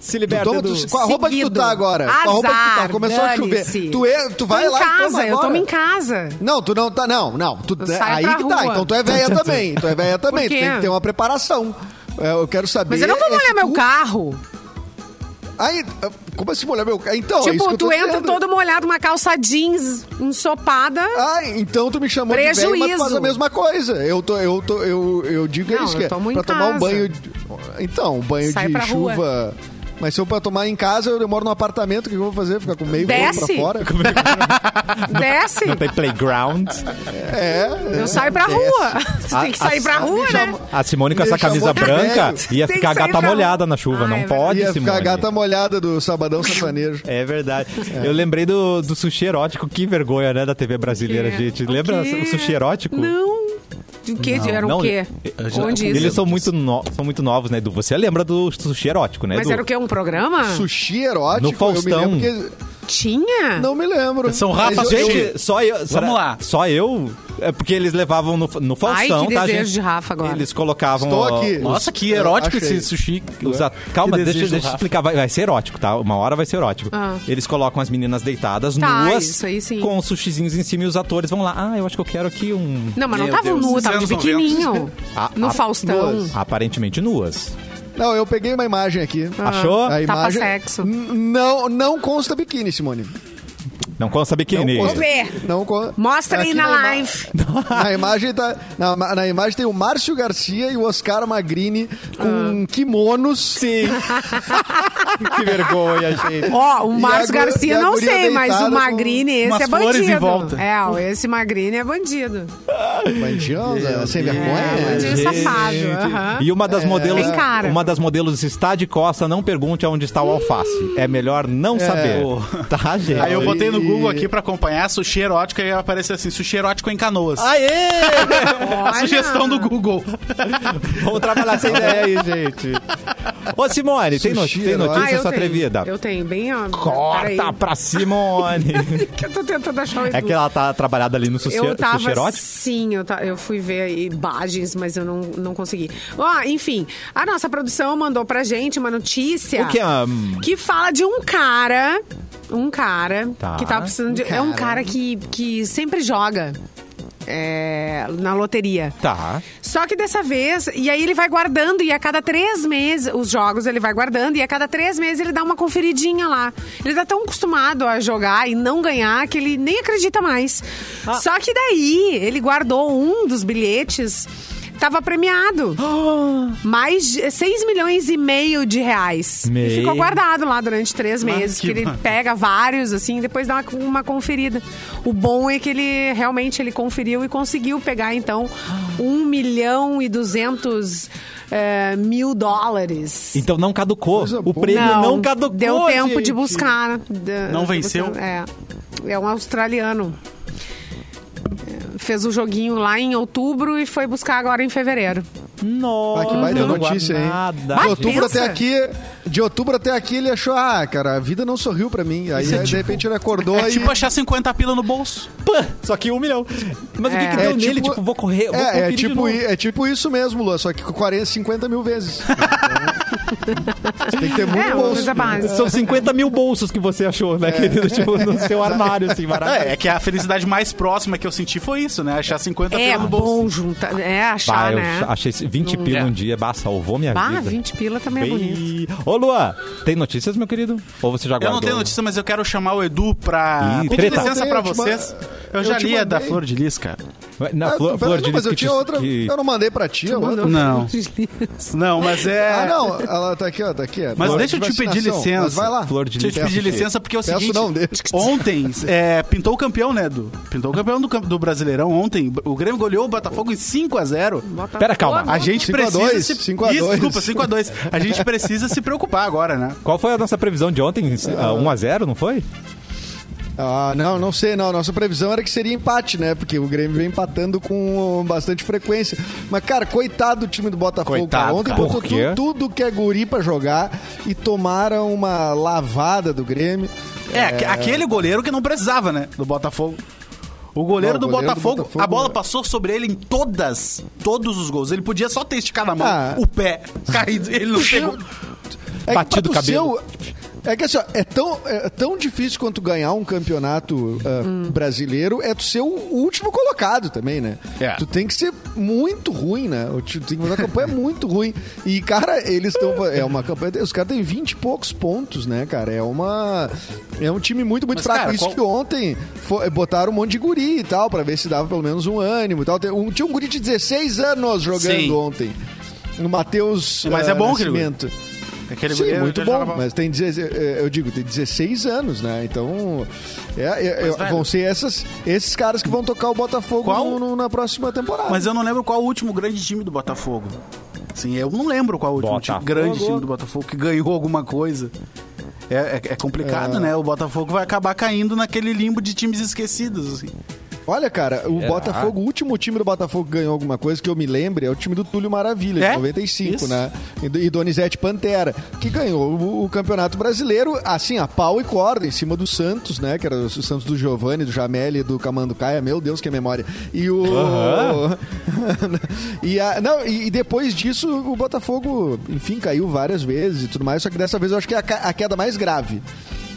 Se Tu liberta toma, do... tu, com a roupa que tu tá agora. com a roupa que tu tá. Azar, Começou a chover. Tu, é, tu vai tô lá em e toma casa, eu agora. tomo em casa. Não, tu não tá. Não, não. Tu, saio aí pra que tá. rua. Então tu é véia também. Tu é véia também. Tu tem que ter uma preparação. É, Eu quero saber. Mas eu não vou é molhar se meu tu- carro. Aí, como assim molhar meu carro? Então, é tipo, tô tu entra dizendo. todo molhado, uma calça jeans ensopada. Ah, então tu me chamou de velho, mas tu Prejuízo. faz a mesma coisa. Eu, tô, eu, tô, eu, eu digo Não, isso, eu que é pra tomar um casa. banho... de- Então, um banho Sai de pra rua. Mas se eu pra tomar em casa, eu demoro num apartamento, o que eu vou fazer? Ficar com meio Desce. pra fora? Desce. Não tem playground. É. Eu saio pra desce. rua. Você tem que sair pra me rua, né? A Simone com essa camisa branca velho. ia Tem ficar que gata pra molhada na chuva. Ah, não é pode, Ia Simone. ficar a gata molhada do Sabadão Sertanejo. É verdade. Eu lembrei do, do sushi erótico. Que vergonha, né, da TV brasileira, quê? gente. O Lembra quê? o sushi erótico? Não. De que? Não, era não, o quê? já- Onde isso? Eles são muito, no- são muito novos, né, Edu? Você lembra do sushi erótico, né, Mas Edu? era o quê? Um programa? Sushi erótico, No Faustão. eu me lembro que... Tinha? Não me lembro. São Rafa eu- Gente, só eu. será- lá. Só eu? É porque eles levavam no, no Ai, Faustão, que tá, desejo gente? de Rafa agora. Eles colocavam. Estou aqui. os- Nossa, que erótico esse sushi. os a- Calma, Que deixa, deixa eu Rafa. explicar. Vai, vai ser erótico, tá? Uma hora vai ser erótico. Ah. Eles colocam as meninas deitadas, Tá, nuas, isso aí sim. com os sushizinhos em cima e os atores vão lá. Ah, eu acho que eu quero aqui um. Não, mas não Meu tava Deus, nu, esses tava de anos 90. biquininho. No ah, Faustão. duas. Aparentemente nuas. Não, eu peguei uma imagem aqui. Achou? A Tapa imagem... sexo. N- Não, não consta biquíni, Simone. Não consta biquíni. Não Vou ver. Não con- Mostra aí na ima- live. Na imagem, tá, na, na imagem tem o Márcio Garcia e o Oscar Magrini com kimonos. Sim. que vergonha, gente. Ó, o Márcio Garcia não sei, mas o Magrini, esse é bandido. volta. É, ó, esse Magrini é bandido. Bandido, sem É, vergonha. bandido safado. aham. E uma das modelos, Tem cara. uma das modelos está de costa, não pergunte aonde está o alface. É melhor não saber. Tá, gente? Aí eu botei no Google aqui pra acompanhar sushi erótico e apareceu assim, sushi erótico em canoas. Aê! A sugestão do Google. Vamos trabalhar essa ideia aí, gente. Ô, Simone, tem, no- Sushi tem notícia Ah, eu sua tenho. atrevida? Eu tenho, bem, ó. Corta pra Simone. que eu tô tentando achar o é que ela tá trabalhada ali no sushi, Eu tava, sushi erótico? sim, eu, ta- eu fui ver imagens, mas eu não, não consegui. Ó, enfim, a nossa produção mandou pra gente uma notícia O que é? hum, que fala de um cara, um cara Tá. que tá precisando de... É um cara que, que sempre joga é, na loteria. Tá. Só que dessa vez, e aí ele vai guardando, e a cada três meses, os jogos ele vai guardando, e a cada três meses ele dá uma conferidinha lá. Ele tá tão acostumado a jogar e não ganhar que ele nem acredita mais. Ah. Só que daí ele guardou um dos bilhetes. Tava premiado. Mais de 6 milhões e meio de reais. Meu. E ficou guardado lá durante três meses. que que ele pega vários, assim, e depois dá uma, uma conferida. O bom é que ele realmente ele conferiu e conseguiu pegar, então, um milhão e duzentos eh, mil dólares. Então não caducou. Coisa O boa. prêmio não, caducou. Deu tempo gente. de buscar. Não de venceu? buscar, É. É um australiano. Fez o joguinho lá em outubro e foi buscar agora em fevereiro. Nossa, Ah, que baita notícia, hein? Nada. De outubro pensa. até aqui, de outubro até aqui ele achou, ah, cara, a vida não sorriu pra mim. Aí, de repente ele acordou É e tipo achar 50 pila no bolso. Pã, Só que um milhão. Mas o que, que É. deu É nele? tipo- Tipo, vou correr, vou É, é tipo, é tipo isso mesmo, Lua, só que com 40, 50 mil vezes. Tem que ter muito É, bolso. São 50 mil bolsos que você achou, né, querido? Tipo, no seu armário, assim, maravilhoso. É, é que a felicidade mais próxima que eu senti foi isso, né? Achar 50 É pila no bolso. bom juntar, é achar, Bah, eu né? achei esse 20 Não- pila É. um dia, bah, salvou minha Bah, vida. 20 pila também é bonito. Ô, Luan, tem notícias, meu querido? Ou você já Eu guardou? não tenho notícia, mas eu quero chamar o Edu pra Ih, pedir treta. licença pra Eu vocês. Eu eu já li a da. Flor de Lis, cara. Na Ah, flor, flor de não, mas lis eu que tinha te- outra. que- Eu não mandei pra ti, outra. Não. Não, mas é... Ah, não, ela tá aqui, ó, tá aqui. é Mas flor deixa eu de te pedir licença. Mas vai lá. Flor de Deixa eu te lis. pedir licença, porque é o Peço seguinte... não, deixa. Ontem, é, pintou o campeão, né, Edu? Pintou o campeão do, do Brasileirão ontem. O Grêmio goleou o Botafogo em 5x0. Pera, calma. A gente 5 a precisa 2, se... 5 a Isso, 2. desculpa, 5x2. A gente precisa se preocupar agora, né? Qual foi a nossa previsão de ontem? Ah, 1x0, não foi? Ah, não, não sei, não. Nossa previsão era que seria empate, né? Porque o Grêmio vem empatando com bastante frequência. Mas, cara, coitado do time do Botafogo. Coitado, cara. Ontem cara. botou tu- tudo que é guri pra jogar e tomaram uma lavada do Grêmio. É, aque- aquele goleiro que não precisava, né? Do Botafogo. O goleiro, Não, do, o goleiro do Botafogo, Botafogo, a bola é. passou sobre ele em todas, todos os gols. Ele podia só ter esticado a mão, Ah. o pé caído, ele não pegou. É que Batido o cabelo. ser o- É que assim, ó, é tão, é tão difícil quanto ganhar um campeonato ah, brasileiro é tu ser o último colocado também, né? É. Tu tem que ser muito ruim, né? O time tem que fazer uma campanha muito ruim. E, cara, eles estão. É uma campanha. Os caras têm 20 e poucos pontos, né, cara? É uma. É um time muito, muito Mas, fraco. cara, Isso qual- que ontem foi- botaram um monte de guri e tal, pra ver se dava pelo menos um ânimo e tal. Tem um- tinha um guri de 16 anos jogando Sim. ontem. No Matheus Mas ah, é bom aquele guri. Aquele Sim, muito bom, mas tem 16, eh, eu digo, tem 16 anos, né? Então, é, é, Mas, é, vão ser essas, esses caras que vão tocar o Botafogo Qual? no- no- na próxima temporada. Mas eu não lembro qual o último grande time do Botafogo. Sim, eu não lembro qual o último time- grande time do Botafogo que ganhou alguma coisa. É, é- é complicado, né? O Botafogo vai acabar caindo naquele limbo de times esquecidos. assim. Olha, cara, o É. Botafogo, o último time do Botafogo que ganhou alguma coisa que eu me lembre é o time do Túlio Maravilha, É? de 95, Isso. né? E, do- e Donizete Pantera, que ganhou o, o Campeonato Brasileiro, assim, a pau e corda, em cima do Santos, né? Que era o Santos do Giovanni, do Jamel e do Camanducaia. Meu Deus, que memória. E o. e, a- não, e, e depois disso, o Botafogo, enfim, caiu várias vezes e tudo mais, só que dessa vez eu acho que é a, a queda mais grave.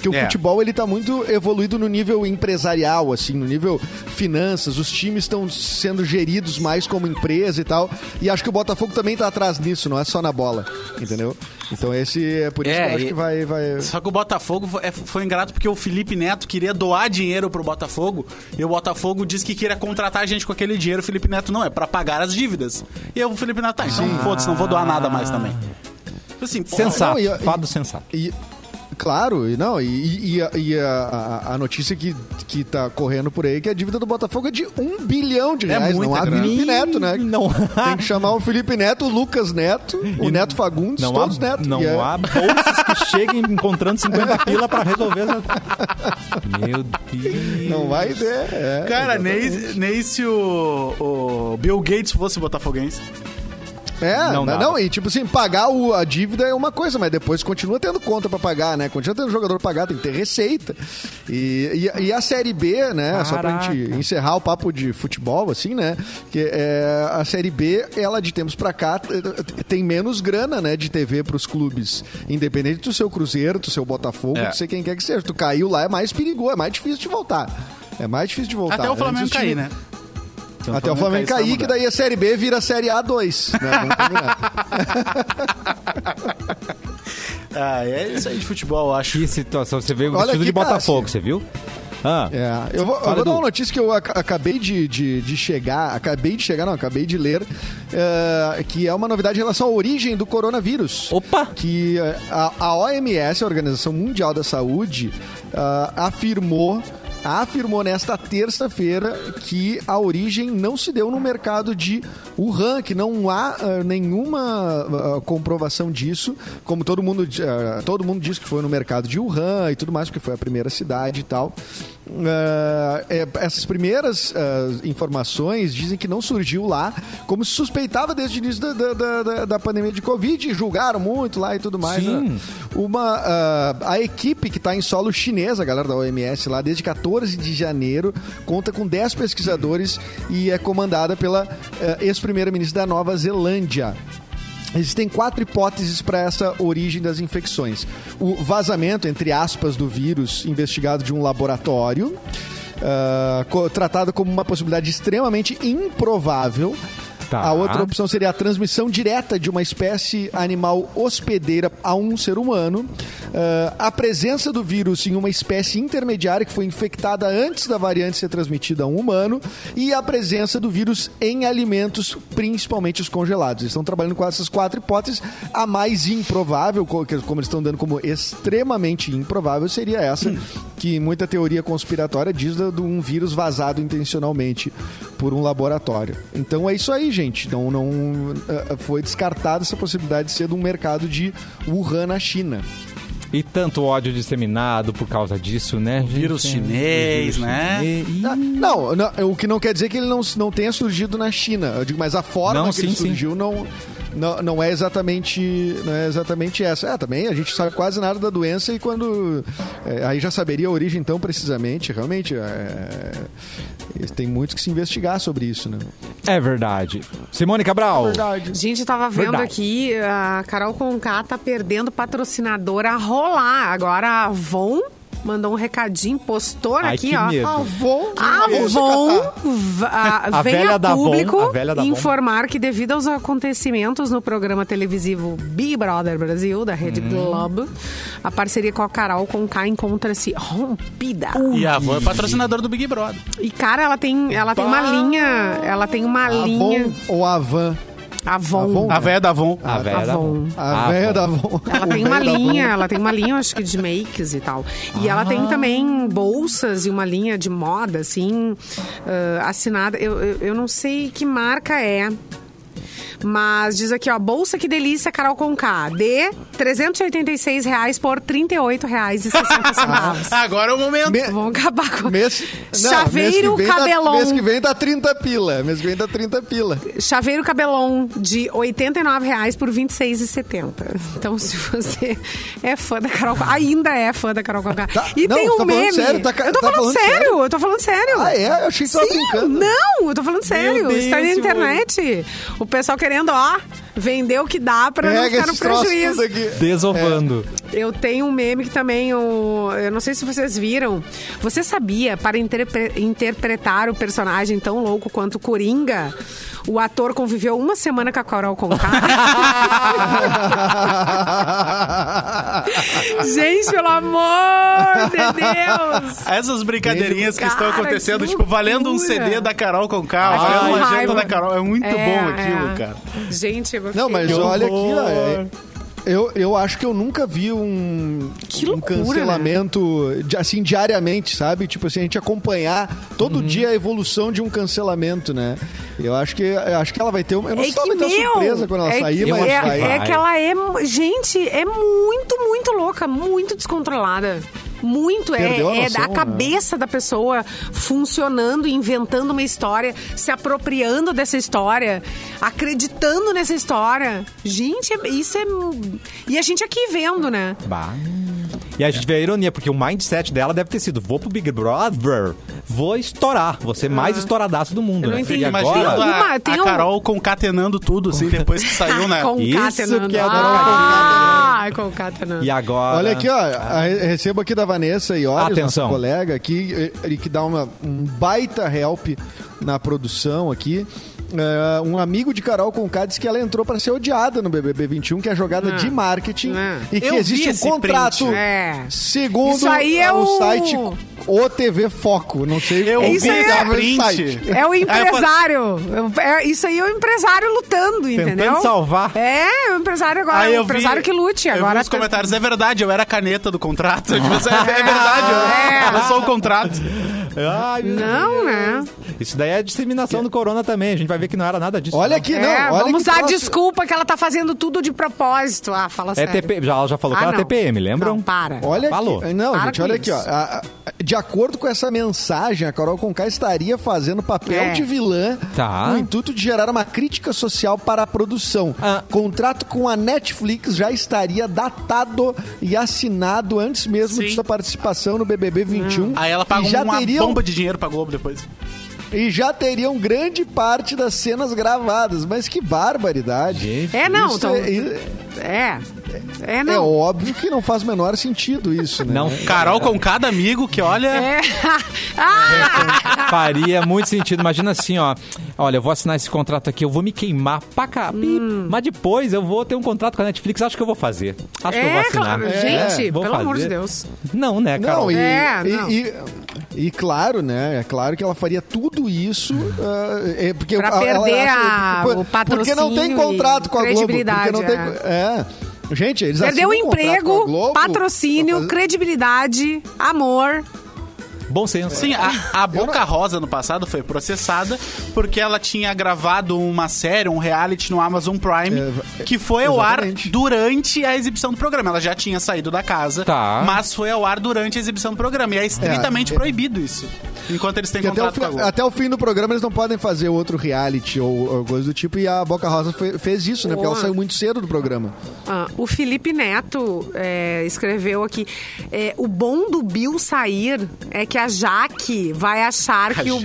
Que o É. futebol ele tá muito evoluído no nível empresarial, assim, no nível finanças. Os times estão sendo geridos mais como empresa e tal. E acho que o Botafogo também tá atrás nisso, não é só na bola, entendeu? Então esse é por isso É, que eu acho e- que vai, vai. Só que o Botafogo foi, é- ingrato porque o Felipe Neto queria doar dinheiro pro Botafogo e o Botafogo disse que queria contratar a gente com aquele dinheiro. O Felipe Neto não, é pra pagar as dívidas. E aí o Felipe Neto, tá, então foda-se, não vou doar nada mais também. Tipo Assim, Sensato, não, e- fado sensato. E, claro, e não, e, e a, e a- a- notícia que, que tá correndo por aí é que a dívida do Botafogo é de um bilhão de É reais. muita não há grana. Felipe Neto, né? Não. Tem que chamar o Felipe Neto, o Lucas Neto, o Neto Fagundes, Não todos há, Neto. não é- há bolsas que cheguem encontrando 50 pila pra resolver. essa- Meu Deus. Não vai ter. É, Cara, exatamente. nem, nem se o, o Bill Gates fosse botafoguense. É, Não não, não, e tipo assim, pagar o- a dívida é uma coisa, mas depois continua tendo conta pra pagar, né? Continua tendo jogador pra pagar, tem que ter receita. E, e, e a Série B, né? Só pra Caraca. gente encerrar o papo de futebol, assim, né? Que é, a Série B, ela de tempos pra cá tem menos grana, né? De TV pros clubes. Independente do seu Cruzeiro, do seu Botafogo, É. de ser quem quer que seja. Tu caiu lá, é mais perigoso, é mais difícil de voltar. É mais difícil de voltar. Até o Flamengo Antes os cair, né? Até o Flamengo cair, que daí a Série B vira a Série A2. Né? Vamos combinar. Ah, é isso aí de futebol, eu acho. Que situação. Você veio Olha vestido de aqui, cara, Botafogo, assim. você viu? Ah, É, eu vou, eu vou dar uma notícia que eu ac- acabei de, de, de chegar, acabei de chegar, não, acabei de ler, é, que é uma novidade em relação à origem do coronavírus. Opa! Que é, a, a OMS, a Organização Mundial da Saúde, ah, afirmou afirmou nesta terça-feira que a origem não se deu no mercado de Wuhan, que não há ah, nenhuma ah, comprovação disso, como todo mundo, ah, todo mundo diz que foi no mercado de Wuhan e tudo mais, porque foi a primeira cidade e tal. Ah, é, essas primeiras ah, informações dizem que não surgiu lá, como se suspeitava desde o início da, da, da- da- pandemia de Covid, julgaram muito lá e tudo mais. Sim. né? Uma, ah, a equipe que está em solo chinesa, a galera da OMS lá, desde 14 de janeiro, conta com 10 pesquisadores e é comandada pela ex-primeira-ministra da Nova Zelândia. Existem quatro hipóteses para essa origem das infecções. O vazamento, entre aspas, do vírus investigado de um laboratório, co- tratado como uma possibilidade extremamente improvável. Tá. A outra opção seria a transmissão direta de uma espécie animal hospedeira a um ser humano. Ah, a presença do vírus em uma espécie intermediária que foi infectada antes da variante ser transmitida a um humano. E a presença do vírus em alimentos, principalmente os congelados. Eles estão trabalhando com essas quatro hipóteses. A mais improvável, como eles estão dando como extremamente improvável, seria essa, que muita teoria conspiratória diz de um vírus vazado intencionalmente por um laboratório. Então é isso aí, gente. Não, não eh, foi descartada essa possibilidade de ser de um mercado de Wuhan na China. E tanto ódio disseminado por causa disso, né? Vírus chinês, Vírus né? chinês. Ah, Não, não, o que não quer dizer que ele não, não tenha surgido na China. Eu digo, mas a forma Não, que ele sim, sim. surgiu não, não, não é exatamente não é exatamente essa. É, também a gente sabe quase nada da doença e quando é, aí já saberia a origem tão precisamente, realmente é, tem muitos que se investigar sobre isso, né? É verdade. Simone Cabral. Verdade. Gente, eu tava vendo Verdade. aqui, a Carol Conká tá perdendo patrocinador a rolar. Agora a Avon mandou um recadinho, postou Ai, aqui, ó. medo. Avon, A Avon va- A vem velha a da Avon, público a velha da Avon. informar que devido aos acontecimentos no programa televisivo Big Brother Brasil, da Rede Hum. Globo, a parceria com a Carol Conká encontra-se rompida. E a Avon é patrocinador do Big Brother. E, cara, ela tem, ela tem uma linha, ela tem uma linha... Avon ou Avan? Avon. Avon? A véia da Avon. A velha da Avon. A Ah, bom. da Avon. Ela tem uma linha, ela tem uma linha, acho que de makes e tal. E ela tem também bolsas e uma linha de moda, assim, ah, assinada. Eu, eu, eu não sei que marca é. Mas diz aqui, ó, bolsa que delícia, Carol Conká, de 386 reais por R$ 38,60 Agora é o momento. Me- Vamos acabar com... Mês, não, Chaveiro mês que Cabelon. Tá, mês que vem tá 30 pila. Mês que vem tá 30 pila. Chaveiro Cabelon de 89 reais por R$ 26,70. Então, se você é fã da Carol Conká, ainda é fã da Carol Conká. Tá, e não, tem um tá meme. sério? Tá eu tô tá falando, falando sério, sério? eu tô falando sério. Ah, é? Eu achei que você tava brincando. Não, eu tô falando sério. Deus, Está na internet. O pessoal querendo, ó, vender o que dá pra não Pega ficar no prejuízo. Desovando. Eu tenho um meme que também, eu, eu não sei se vocês viram. Você sabia, para interpre- interpretar o personagem tão louco quanto o Coringa, o ator conviveu uma semana com a Carol Conká? Gente, pelo amor de Deus! Essas brincadeirinhas que Cara, estão acontecendo, que tipo, valendo um. CD da Carol com K, Ai, valendo que uma agenda da Carol. É muito É, bom aquilo, é. cara. Gente, Não, mas olha aqui, ó. é- Eu, eu acho que eu nunca vi um, Que um loucura, né? cancelamento de- assim diariamente, sabe? Tipo assim, a gente acompanhar todo dia a evolução de um cancelamento, né? Eu acho que eu acho que ela vai ter uma. Eu não sei se ela vai ter uma surpresa quando ela é sair, que- mas é, vai. é que ela é. Gente, é muito, muito louca, muito descontrolada. Muito, é, a é noção, da né? cabeça da pessoa funcionando, inventando uma história, se apropriando dessa história, acreditando nessa história. Gente, é- isso é. E a gente aqui vendo, né? Bah. E a gente vê a ironia, porque o mindset dela deve ter sido: vou pro Big Brother, vou estourar, vou ser mais estouradaço do mundo. Eu não né? entendi. E Imaginando agora. A, tem a um- Carol concatenando tudo, assim, depois que saiu, né? Concatenando. que é o ah, concatenando. E agora. Olha aqui, ó, a- recebo aqui da Vanessa Iores, Atenção. nossa colega aqui, e- e que dá uma, um baita help na produção aqui. É, um amigo de Carol Conká disse que ela entrou para ser odiada no BBB 21, que é jogada Ah. de marketing Ah. e que Eu existe um contrato. É. segundo é o o- site O TV Foco. Não sei Eu Isso aí é-. É o empresário. É- isso aí é o empresário lutando, entendeu? salvar. É, o empresário agora. Aí o eu vi- empresário que lute. eu vi Agora nos comentários, é verdade, eu era a caneta do contrato. É, é verdade, É. eu, eu sou o contrato. Ai, Não, né? Isso daí é disseminação do corona também. A gente vai ver que não era nada disso. Olha não. aqui, É, não. Olha vamos que dar troço- desculpa que ela tá fazendo tudo de propósito. Ah, fala É sério. TP, já, ela já falou que Ah, era não. TPM, lembram? Não, para. Olha Falou. aqui, não, Para gente, olha aqui, ó. isso. A- a- de acordo com essa mensagem, a Carol Conká estaria fazendo papel É. de vilã Tá. com o intuito de gerar uma crítica social para a produção. Ah. Contrato com a Netflix já estaria datado e assinado antes mesmo de Sim. sua participação no BBB 21. Aí ela paga já uma teriam bomba de dinheiro pra Globo depois. E já teriam grande parte das cenas gravadas. Mas que barbaridade. É, não, Isso então- é, É. É, é óbvio que não faz o menor sentido isso, né? Não Carol com cada amigo que olha. É. ah! faria muito sentido. Imagina assim, ó. Olha, eu vou assinar esse contrato aqui, eu vou me queimar pra cá. Hum. Mas depois eu vou ter um contrato com a Netflix, acho que eu vou fazer. Acho que eu vou É, assinar. claro. É, Gente, vou pelo amor fazer. de Deus. Não, né, Carol? Não, e, É, e- não. e- e claro, né? É claro que ela faria tudo isso é, porque Pra ela- ela perder acha- a- por- o Porque não tem patrocínio contrato e com a Globo. Porque credibilidade, não tem, é. Gente, eles Perdeu emprego, Globo patrocínio, pra fazer- credibilidade, amor. Bom senso. Sim, a, a Boca Rosa no passado foi processada porque ela tinha gravado uma série, um reality no Amazon Prime, É, que foi ao ar exatamente. durante a exibição do programa. Ela já tinha saído da casa, Tá. mas foi ao ar durante a exibição do programa. E é estritamente É, é. proibido isso. Enquanto eles têm Porque até o, contrato com a fi- Globo. até o fim do programa eles não podem fazer outro reality ou, ou coisa do tipo. E a Boca Rosa fe- fez isso, né? Porque ela saiu muito cedo do programa. Ah, o Felipe Neto é, escreveu aqui: é, o bom do Bill sair é que a Jaque vai achar A que o,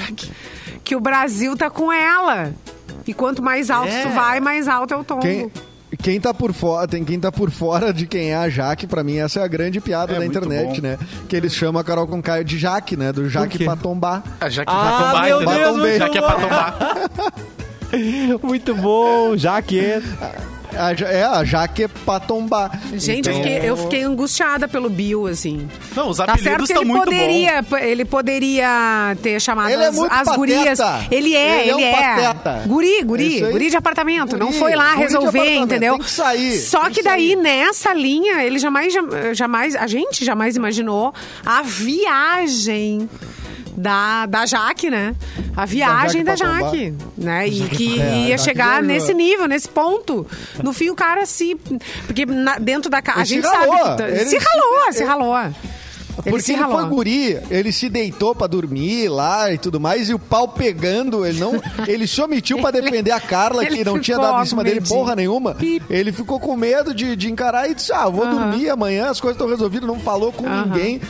que o Brasil tá com ela. E quanto mais alto É. tu vai, mais alto é o tombo. Quem, quem tá por fora, tem quem tá por fora de quem é a Jaque, pra mim essa é a grande piada É da internet, bom. né? Que eles chamam a Carol com Caio de Jaque, né? Do Jaque quê? pra tombar. Ah, tombar, meu? Deus, muito já que é tombar. Muito bom, já que. A é, a Jaque é pra tombar. Gente, eu, Então- fiquei, eu fiquei angustiada pelo Bill, assim. Não, os Tá certo apelidos que estão ele muito poderia, ele poderia ter chamado Ele é as, muito as gurias. Ele é, Ele é ele um é. pateta. Guri, guri, guri de apartamento. não Guri, foi lá resolver, entendeu? tem que sair, Só tem que que daí, sair. nessa linha, ele jamais, jamais, a gente jamais imaginou a viagem da, da Jaque, né? A viagem da Jaque pra Jaque, né? E que É, ia Jaque chegar viajou. nesse nível, nesse ponto. No fim, o cara se... Porque na- dentro da casa... A se gente ralou, sabe que... tá- ele Se se- ralou, se ele- ralou. Porque Ele foi guri, ele se deitou pra dormir lá e tudo mais, e o pau pegando, ele não. Ele se omitiu pra defender a Carla, que não tinha dado em cima dele porra nenhuma. Ele ficou com medo de, de encarar e disse: Ah, vou dormir amanhã, as coisas estão resolvidas, não falou com ninguém.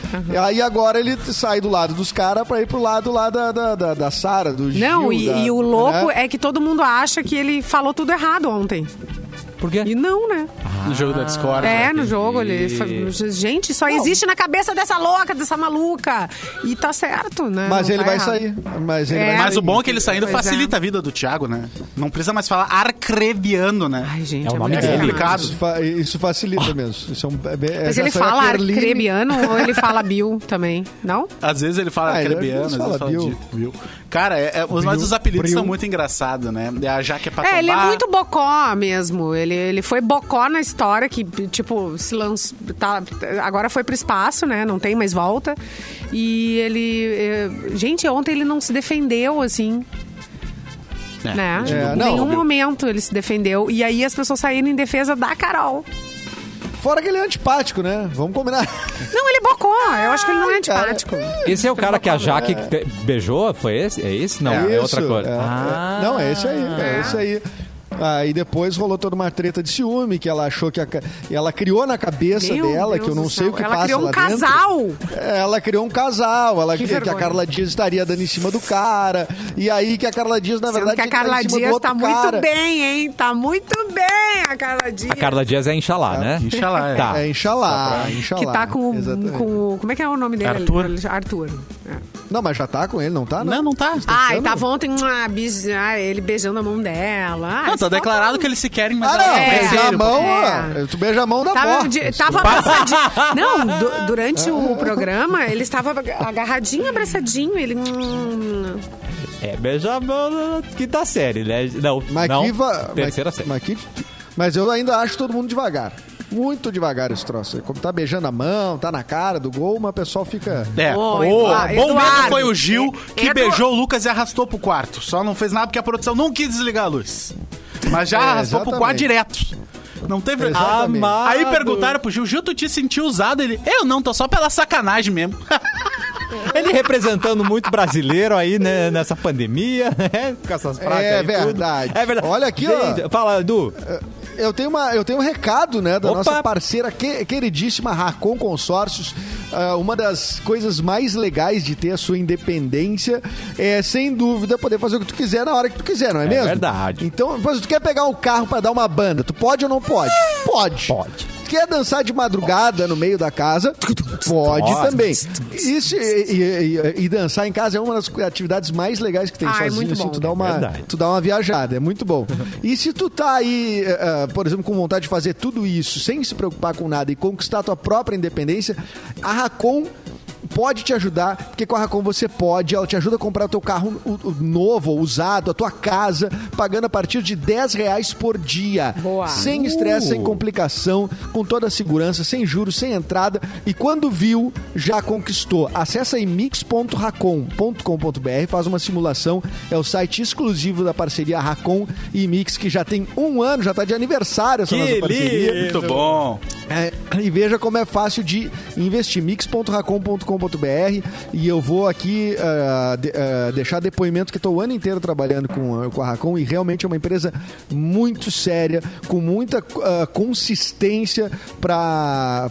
Aí agora ele sai do lado dos caras pra ir pro lado lá da, da, da, da Sara, do Gil. Não, e, da- e o louco né? é que todo mundo acha que ele falou tudo errado ontem. Por quê? E não, né? No jogo da Discord. é, no jogo ele. Gente, só existe na cabeça dessa louca, dessa maluca. E tá certo, né? Mas Não ele tá vai errado. sair. Mas ele É. vai Mas sair. o bom é que ele saindo Pois é. facilita a vida do Thiago, né? Não precisa mais falar arcrebiano, né? Ai, gente, É o nome muito dele. sacanagem. complicado. Isso, fa- isso facilita mesmo. Isso é um, é Mas ele a fala arcrebiano ou ele fala Bill também? Não? Às vezes ele fala Ah, ele- arcrebiano, às vezes fala Bill. de- Bill. Cara, é- é- os, mas os apelidos Bill. são muito engraçados, né? A Jaque é pra É, ele é muito bocó mesmo. Ele, ele foi bocó na história que, tipo, se lançou. Tá, agora foi pro espaço, né? Não tem mais volta. E ele. eh, Gente, ontem ele não se defendeu, assim. É, né? É, em não, nenhum momento ele se defendeu. E aí as pessoas saíram em defesa da Carol. Fora que ele é antipático, né? Vamos combinar. Não, ele é bocó. Eu acho que ele não é cara. antipático. Esse é o cara que a Jaque te- beijou? Foi esse? É esse? Não, é, outra Isso, coisa. é, Ah. é. Não, é esse aí, é esse aí. Aí depois rolou toda uma treta de ciúme, que ela achou que a, ela criou na cabeça Meu dela, Deus que eu não sei céu. o que Ela passa criou um lá dentro. casal. Ela criou um casal, ela Que que, que a. Carla Dias estaria dando em cima do cara. E aí que a Carla Dias, na Sendo verdade, que a que dar Carla Dias tá muito cara. bem, hein? Tá muito bem a Carla Dias. A Carla Dias é Inxalá, né? Inxalá, é. Tá. É, Inxalá, Que Inxalá. tá com, Exatamente. com. Como é que é o nome dele? Arthur. Arthur. É. Não, mas já tá com ele, não tá? Não, não tá. Ai, achando? tava ontem ah, bis- ah, ele beijando a mão dela. Ah, Não, tá declarado que eles se querem, mas Ah, não, É. beijar a mão, É. ó, tu beija a mão da Tava, de- tava abraçadinho. Não, du- durante o programa, ele estava agarradinho, abraçadinho. Ele. hum, É beijamão na quinta série, né? Não, Mas não que va- terceira mas, série. mas, que- mas eu ainda acho todo mundo devagar. Muito devagar esse troço. Como tá beijando a mão, tá na cara do gol, mas o pessoal fica. É, Ô, o Eduardo, bom mesmo Eduardo. foi o Gil que Edu- beijou o Lucas e arrastou pro quarto. Só não fez nada porque a produção não quis desligar a luz. Mas já É, arrastou pro quarto exatamente. direto. Não teve. Exatamente. Amado. Aí perguntaram pro Gil, Gil, tu te sentiu usado? Ele, eu não, tô só pela sacanagem mesmo. Ele representando muito brasileiro aí, né, nessa pandemia, né? Com essas práticas É verdade. É verdade. Olha aqui, Gente, ó. Fala, Edu. Eu tenho, uma, eu tenho um recado, né, da Opa! nossa parceira que- queridíssima Racon Consórcios. Ah, uma das coisas mais legais de ter a sua independência é, sem dúvida, poder fazer o que tu quiser na hora que tu quiser, não é, mesmo? verdade. Então, mas tu quer pegar um carro pra dar uma banda, tu pode ou não pode? Pode. Pode. Quer dançar de madrugada no meio da casa? Pode, também. Isso, e, e- e- dançar em casa é uma das atividades mais legais que tem Ai, sozinho. muito assim, bom. tu dá uma, Verdade. tu dá uma viajada, é muito bom. E se tu tá aí, eh, por exemplo, com vontade de fazer tudo isso sem se preocupar com nada e conquistar a tua própria independência, a Racon pode te ajudar, porque com a Racon você pode, ela te ajuda a comprar o teu carro o- o novo ou usado, a tua casa, pagando a partir de 10 reais por dia. Boa. Sem estresse, Uh. sem complicação, com toda a segurança, sem juros, sem entrada. E quando viu, já conquistou. Acesse aí mix.racon.com.br, faz uma simulação. É o site exclusivo da parceria Racon e Mix, que já tem um ano, já está de aniversário essa Que nossa parceria. lindo. Muito bom. É, e veja como é fácil de investir. mix.racom.com.br e eu vou aqui ah, de- ah, deixar depoimento que estou o ano inteiro trabalhando com, a- com a Racom e realmente é uma empresa muito séria, com muita ah, consistência para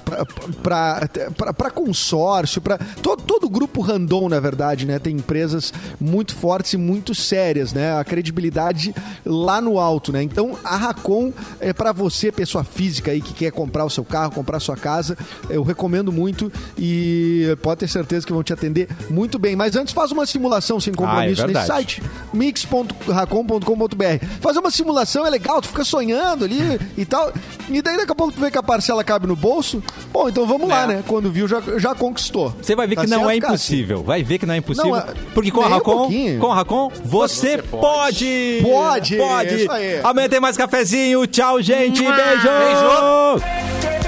consórcio, para todo, todo grupo Randon, na verdade, né? Tem empresas muito fortes e muito sérias, né? A credibilidade lá no alto, né? Então a Racon é para você, pessoa física aí que quer comprar o seu carro, comprar sua casa, eu recomendo muito e pode ter certeza que vão te atender muito bem. Mas antes faz uma simulação sem compromisso Ah, é nesse site mix.racom.com.br. Fazer uma simulação é legal, tu fica sonhando ali e tal. E daí daqui a pouco tu vê que a parcela cabe no bolso. Bom, então vamos lá, É. né? Quando viu, já, já conquistou. Você vai ver Tá que não é Cássio? impossível. Vai ver que não é impossível. Não, é- porque com a um Racon, pouquinho. com a Racon, você, pode. Pode, Pode. isso aí. Amanhã tem mais cafezinho. Tchau, gente. Beijo. Beijo.